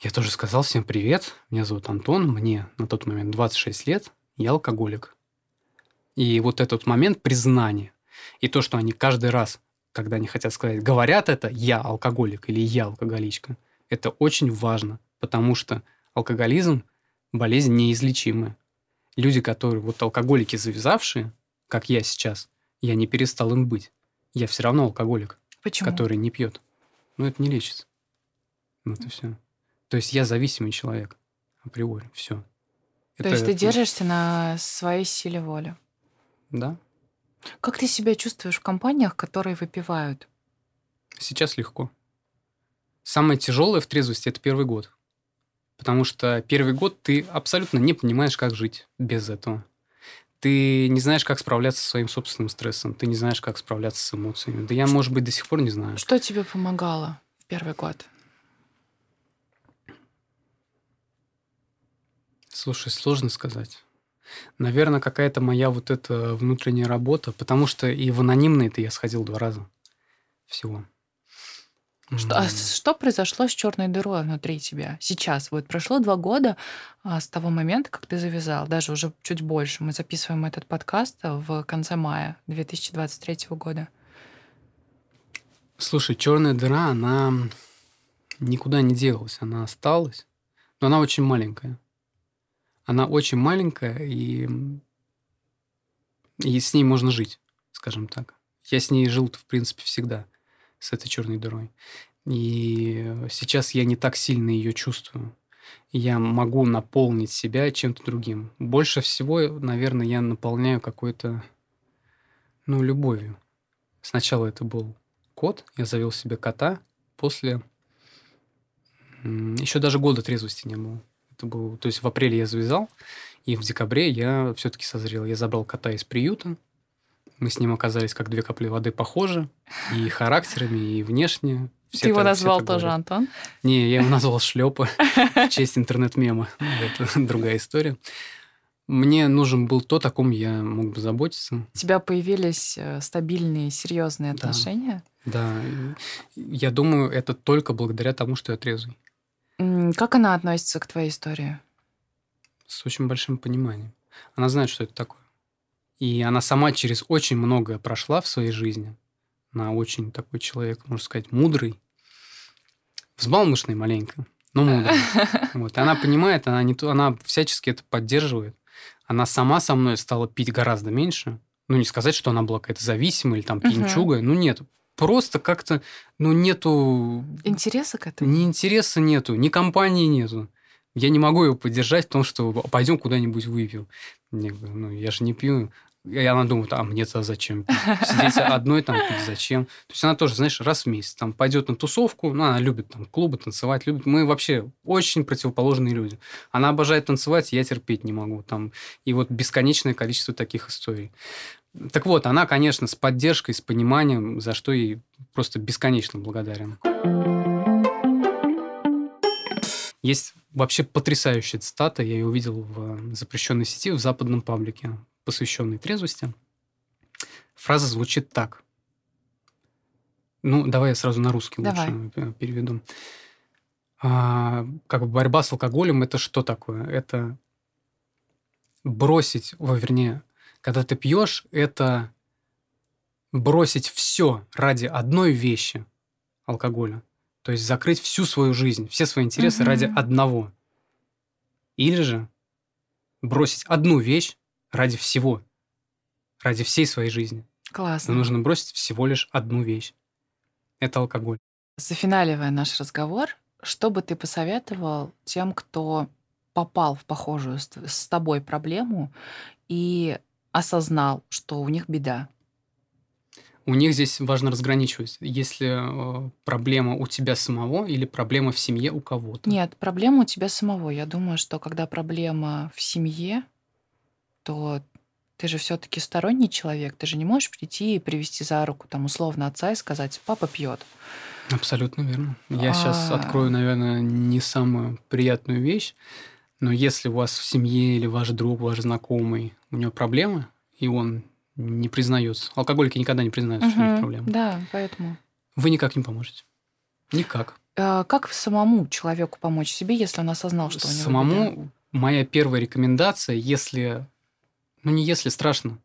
Я тоже сказал всем привет, меня зовут Антон, мне на тот момент 26 лет, я алкоголик. И вот этот момент признания, и то, что они каждый раз, когда они хотят сказать, говорят это, я алкоголик или я алкоголичка, это очень важно, потому что алкоголизм – болезнь неизлечимая люди, которые вот алкоголики завязавшие, как я сейчас, я не перестал им быть. Я все равно алкоголик, Почему? который не пьет. Но это не лечится. Вот и все. То есть я зависимый человек априори. Все. То есть ты держишься на своей силе воли. Да. Как ты себя чувствуешь в компаниях, которые выпивают? Сейчас легко. Самое тяжелое в трезвости это первый год. Потому что первый год ты абсолютно не понимаешь, как жить без этого. Ты не знаешь, как справляться со своим собственным стрессом. Ты не знаешь, как справляться с эмоциями. Да я, может быть, до сих пор не знаю. Что тебе помогало в первый год? Слушай, сложно сказать. Наверное, какая-то моя вот эта внутренняя работа, потому что и в анонимные-то я сходил два раза всего. Что, а что произошло с черной дырой внутри тебя сейчас? Вот прошло два года а, с того момента, как ты завязал, даже уже чуть больше. Мы записываем этот подкаст в конце мая 2023 года. Слушай, черная дыра, она никуда не делалась, она осталась, но она очень маленькая. Она очень маленькая, и, и с ней можно жить, скажем так. Я с ней жил, в принципе, всегда, с этой черной дырой. И сейчас я не так сильно ее чувствую. Я могу наполнить себя чем-то другим. Больше всего, наверное, я наполняю какой-то, ну, любовью. Сначала это был кот, я завел себе кота после... Еще даже года трезвости не было. Это был, то есть в апреле я завязал, и в декабре я все-таки созрел. Я забрал кота из приюта, мы с ним оказались как две капли воды похожи, и характерами, и внешне. Все ты его так- назвал тоже говорят. Антон? Не, я его назвал Шлепа *laughs* в честь интернет-мема. Это другая история. Мне нужен был то, о ком я мог бы заботиться. У тебя появились э, стабильные, серьезные Да. отношения. Да, и я думаю, это только благодаря тому, что я трезвый. Как она относится к твоей истории? С очень большим пониманием. Она знает, что это такое. И она сама через очень многое прошла в своей жизни. Она очень такой человек, можно сказать, мудрый. Взбалмошный маленько, но мудрый. *laughs* Вот. И она понимает, она, не то, она всячески это поддерживает. Она сама со мной стала пить гораздо меньше. Ну, не сказать, что она была какая-то зависимая или там пьянчуга. Ну, нет. Просто как-то, ну, нету Интереса к этому? ни интереса нету, ни компании нету. Я не могу его поддержать в том, что пойдем куда-нибудь выпьем. Я ну, я же не пью. И она думает, а мне-то зачем? Сидеть одной там пить зачем? То есть она тоже, знаешь, раз в месяц там пойдет на тусовку, ну, она любит там клубы танцевать, любит. Мы вообще очень противоположные люди. Она обожает танцевать, я терпеть не могу. Там, и вот бесконечное количество таких историй. Так вот, она, конечно, с поддержкой, с пониманием, за что ей просто бесконечно благодарен. Есть вообще потрясающая цитата, я ее увидел в запрещенной сети в западном паблике, посвященной трезвости. Фраза звучит так. Ну, давай я сразу на русский давай. лучше переведу. А, как бы борьба с алкоголем это что такое? Это бросить, о, вернее, когда ты пьешь, это бросить все ради одной вещи алкоголя. То есть закрыть всю свою жизнь, все свои интересы угу. ради одного. Или же бросить одну вещь ради всего, ради всей своей жизни. Классно. Но нужно бросить всего лишь одну вещь. Это алкоголь. Зафиналивая наш разговор, что бы ты посоветовал тем, кто попал в похожую с тобой проблему и осознал, что у них беда? У них здесь важно разграничивать, если э, проблема у тебя самого или проблема в семье у кого-то. Нет, проблема у тебя самого. Я думаю, что когда проблема в семье, то ты же все-таки сторонний человек, ты же не можешь прийти и привести за руку там условно отца и сказать, папа пьет. Абсолютно верно. Я а... сейчас открою, наверное, не самую приятную вещь, но если у вас в семье или ваш друг, ваш знакомый, у него проблемы, и он не признаются. Алкоголики никогда не признаются, угу, что у них проблемы. Да, поэтому. Вы никак не поможете. Никак. А как самому человеку помочь себе, если он осознал, что у него Самому беда? моя первая рекомендация, если... Ну, не если, страшно.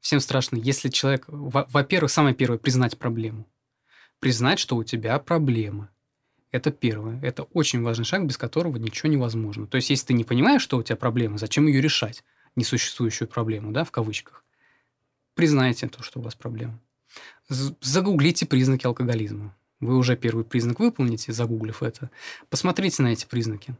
Всем страшно. Если человек... Во-первых, самое первое, признать проблему. Признать, что у тебя проблемы. Это первое. Это очень важный шаг, без которого ничего невозможно. То есть, если ты не понимаешь, что у тебя проблема, зачем ее решать? Несуществующую проблему, да, в кавычках признайте то, что у вас проблема. Загуглите признаки алкоголизма. Вы уже первый признак выполните, загуглив это. Посмотрите на эти признаки.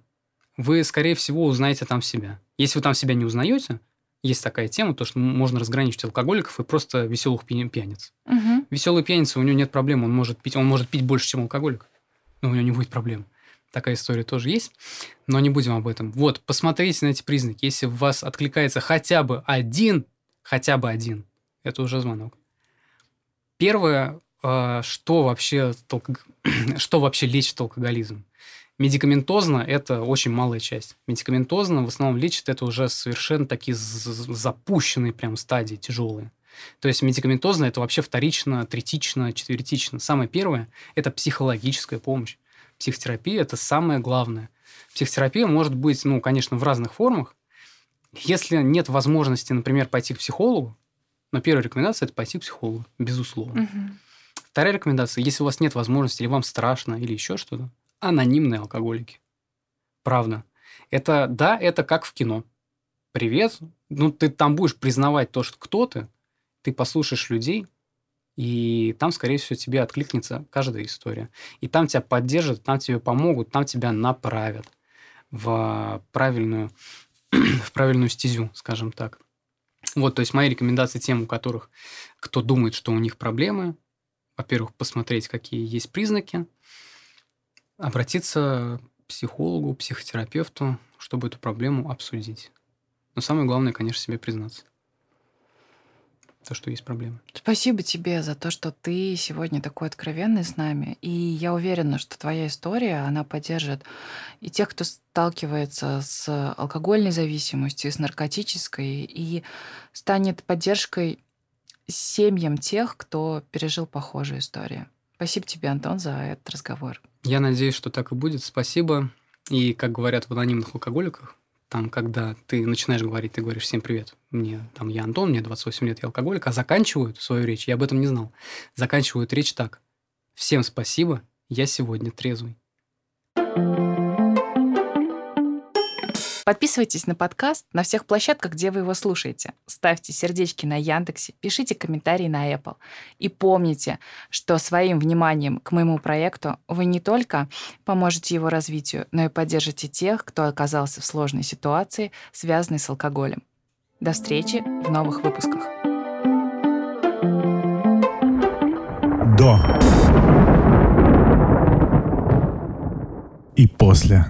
Вы, скорее всего, узнаете там себя. Если вы там себя не узнаете, есть такая тема, то, что можно разграничить алкоголиков и просто веселых пьяниц. Угу. Веселый пьяница, у него нет проблем, он может пить, он может пить больше, чем алкоголик, но у него не будет проблем. Такая история тоже есть, но не будем об этом. Вот, посмотрите на эти признаки. Если в вас откликается хотя бы один, хотя бы один, это уже звонок. Первое, а, что вообще, *clears throat* что вообще лечит алкоголизм? Медикаментозно это очень малая часть. Медикаментозно в основном лечит это уже совершенно такие запущенные прям стадии, тяжелые. То есть медикаментозно это вообще вторично, третично, четвертично. Самое первое – это психологическая помощь. Психотерапия – это самое главное. Психотерапия может быть, ну, конечно, в разных формах. Если нет возможности, например, пойти к психологу, но первая рекомендация – это пойти к психологу, безусловно. Угу. Вторая рекомендация – если у вас нет возможности, или вам страшно, или еще что-то, анонимные алкоголики. Правда. Это, да, это как в кино. Привет. Ну, ты там будешь признавать то, что кто ты, ты послушаешь людей, и там, скорее всего, тебе откликнется каждая история. И там тебя поддержат, там тебе помогут, там тебя направят в правильную, *clears throat* в правильную стезю, скажем так. Вот, то есть мои рекомендации тем, у которых, кто думает, что у них проблемы, во-первых, посмотреть, какие есть признаки, обратиться к психологу, психотерапевту, чтобы эту проблему обсудить. Но самое главное, конечно, себе признаться то, что есть проблемы. Спасибо тебе за то, что ты сегодня такой откровенный с нами. И я уверена, что твоя история, она поддержит и тех, кто сталкивается с алкогольной зависимостью, с наркотической, и станет поддержкой семьям тех, кто пережил похожую историю. Спасибо тебе, Антон, за этот разговор. Я надеюсь, что так и будет. Спасибо. И, как говорят в анонимных алкоголиках, там, когда ты начинаешь говорить, ты говоришь «Всем привет, мне, там, я Антон, мне 28 лет, я алкоголик», а заканчивают свою речь, я об этом не знал, заканчивают речь так «Всем спасибо, я сегодня трезвый». Подписывайтесь на подкаст на всех площадках, где вы его слушаете. Ставьте сердечки на Яндексе, пишите комментарии на Apple. И помните, что своим вниманием к моему проекту вы не только поможете его развитию, но и поддержите тех, кто оказался в сложной ситуации, связанной с алкоголем. До встречи в новых выпусках. До. И после.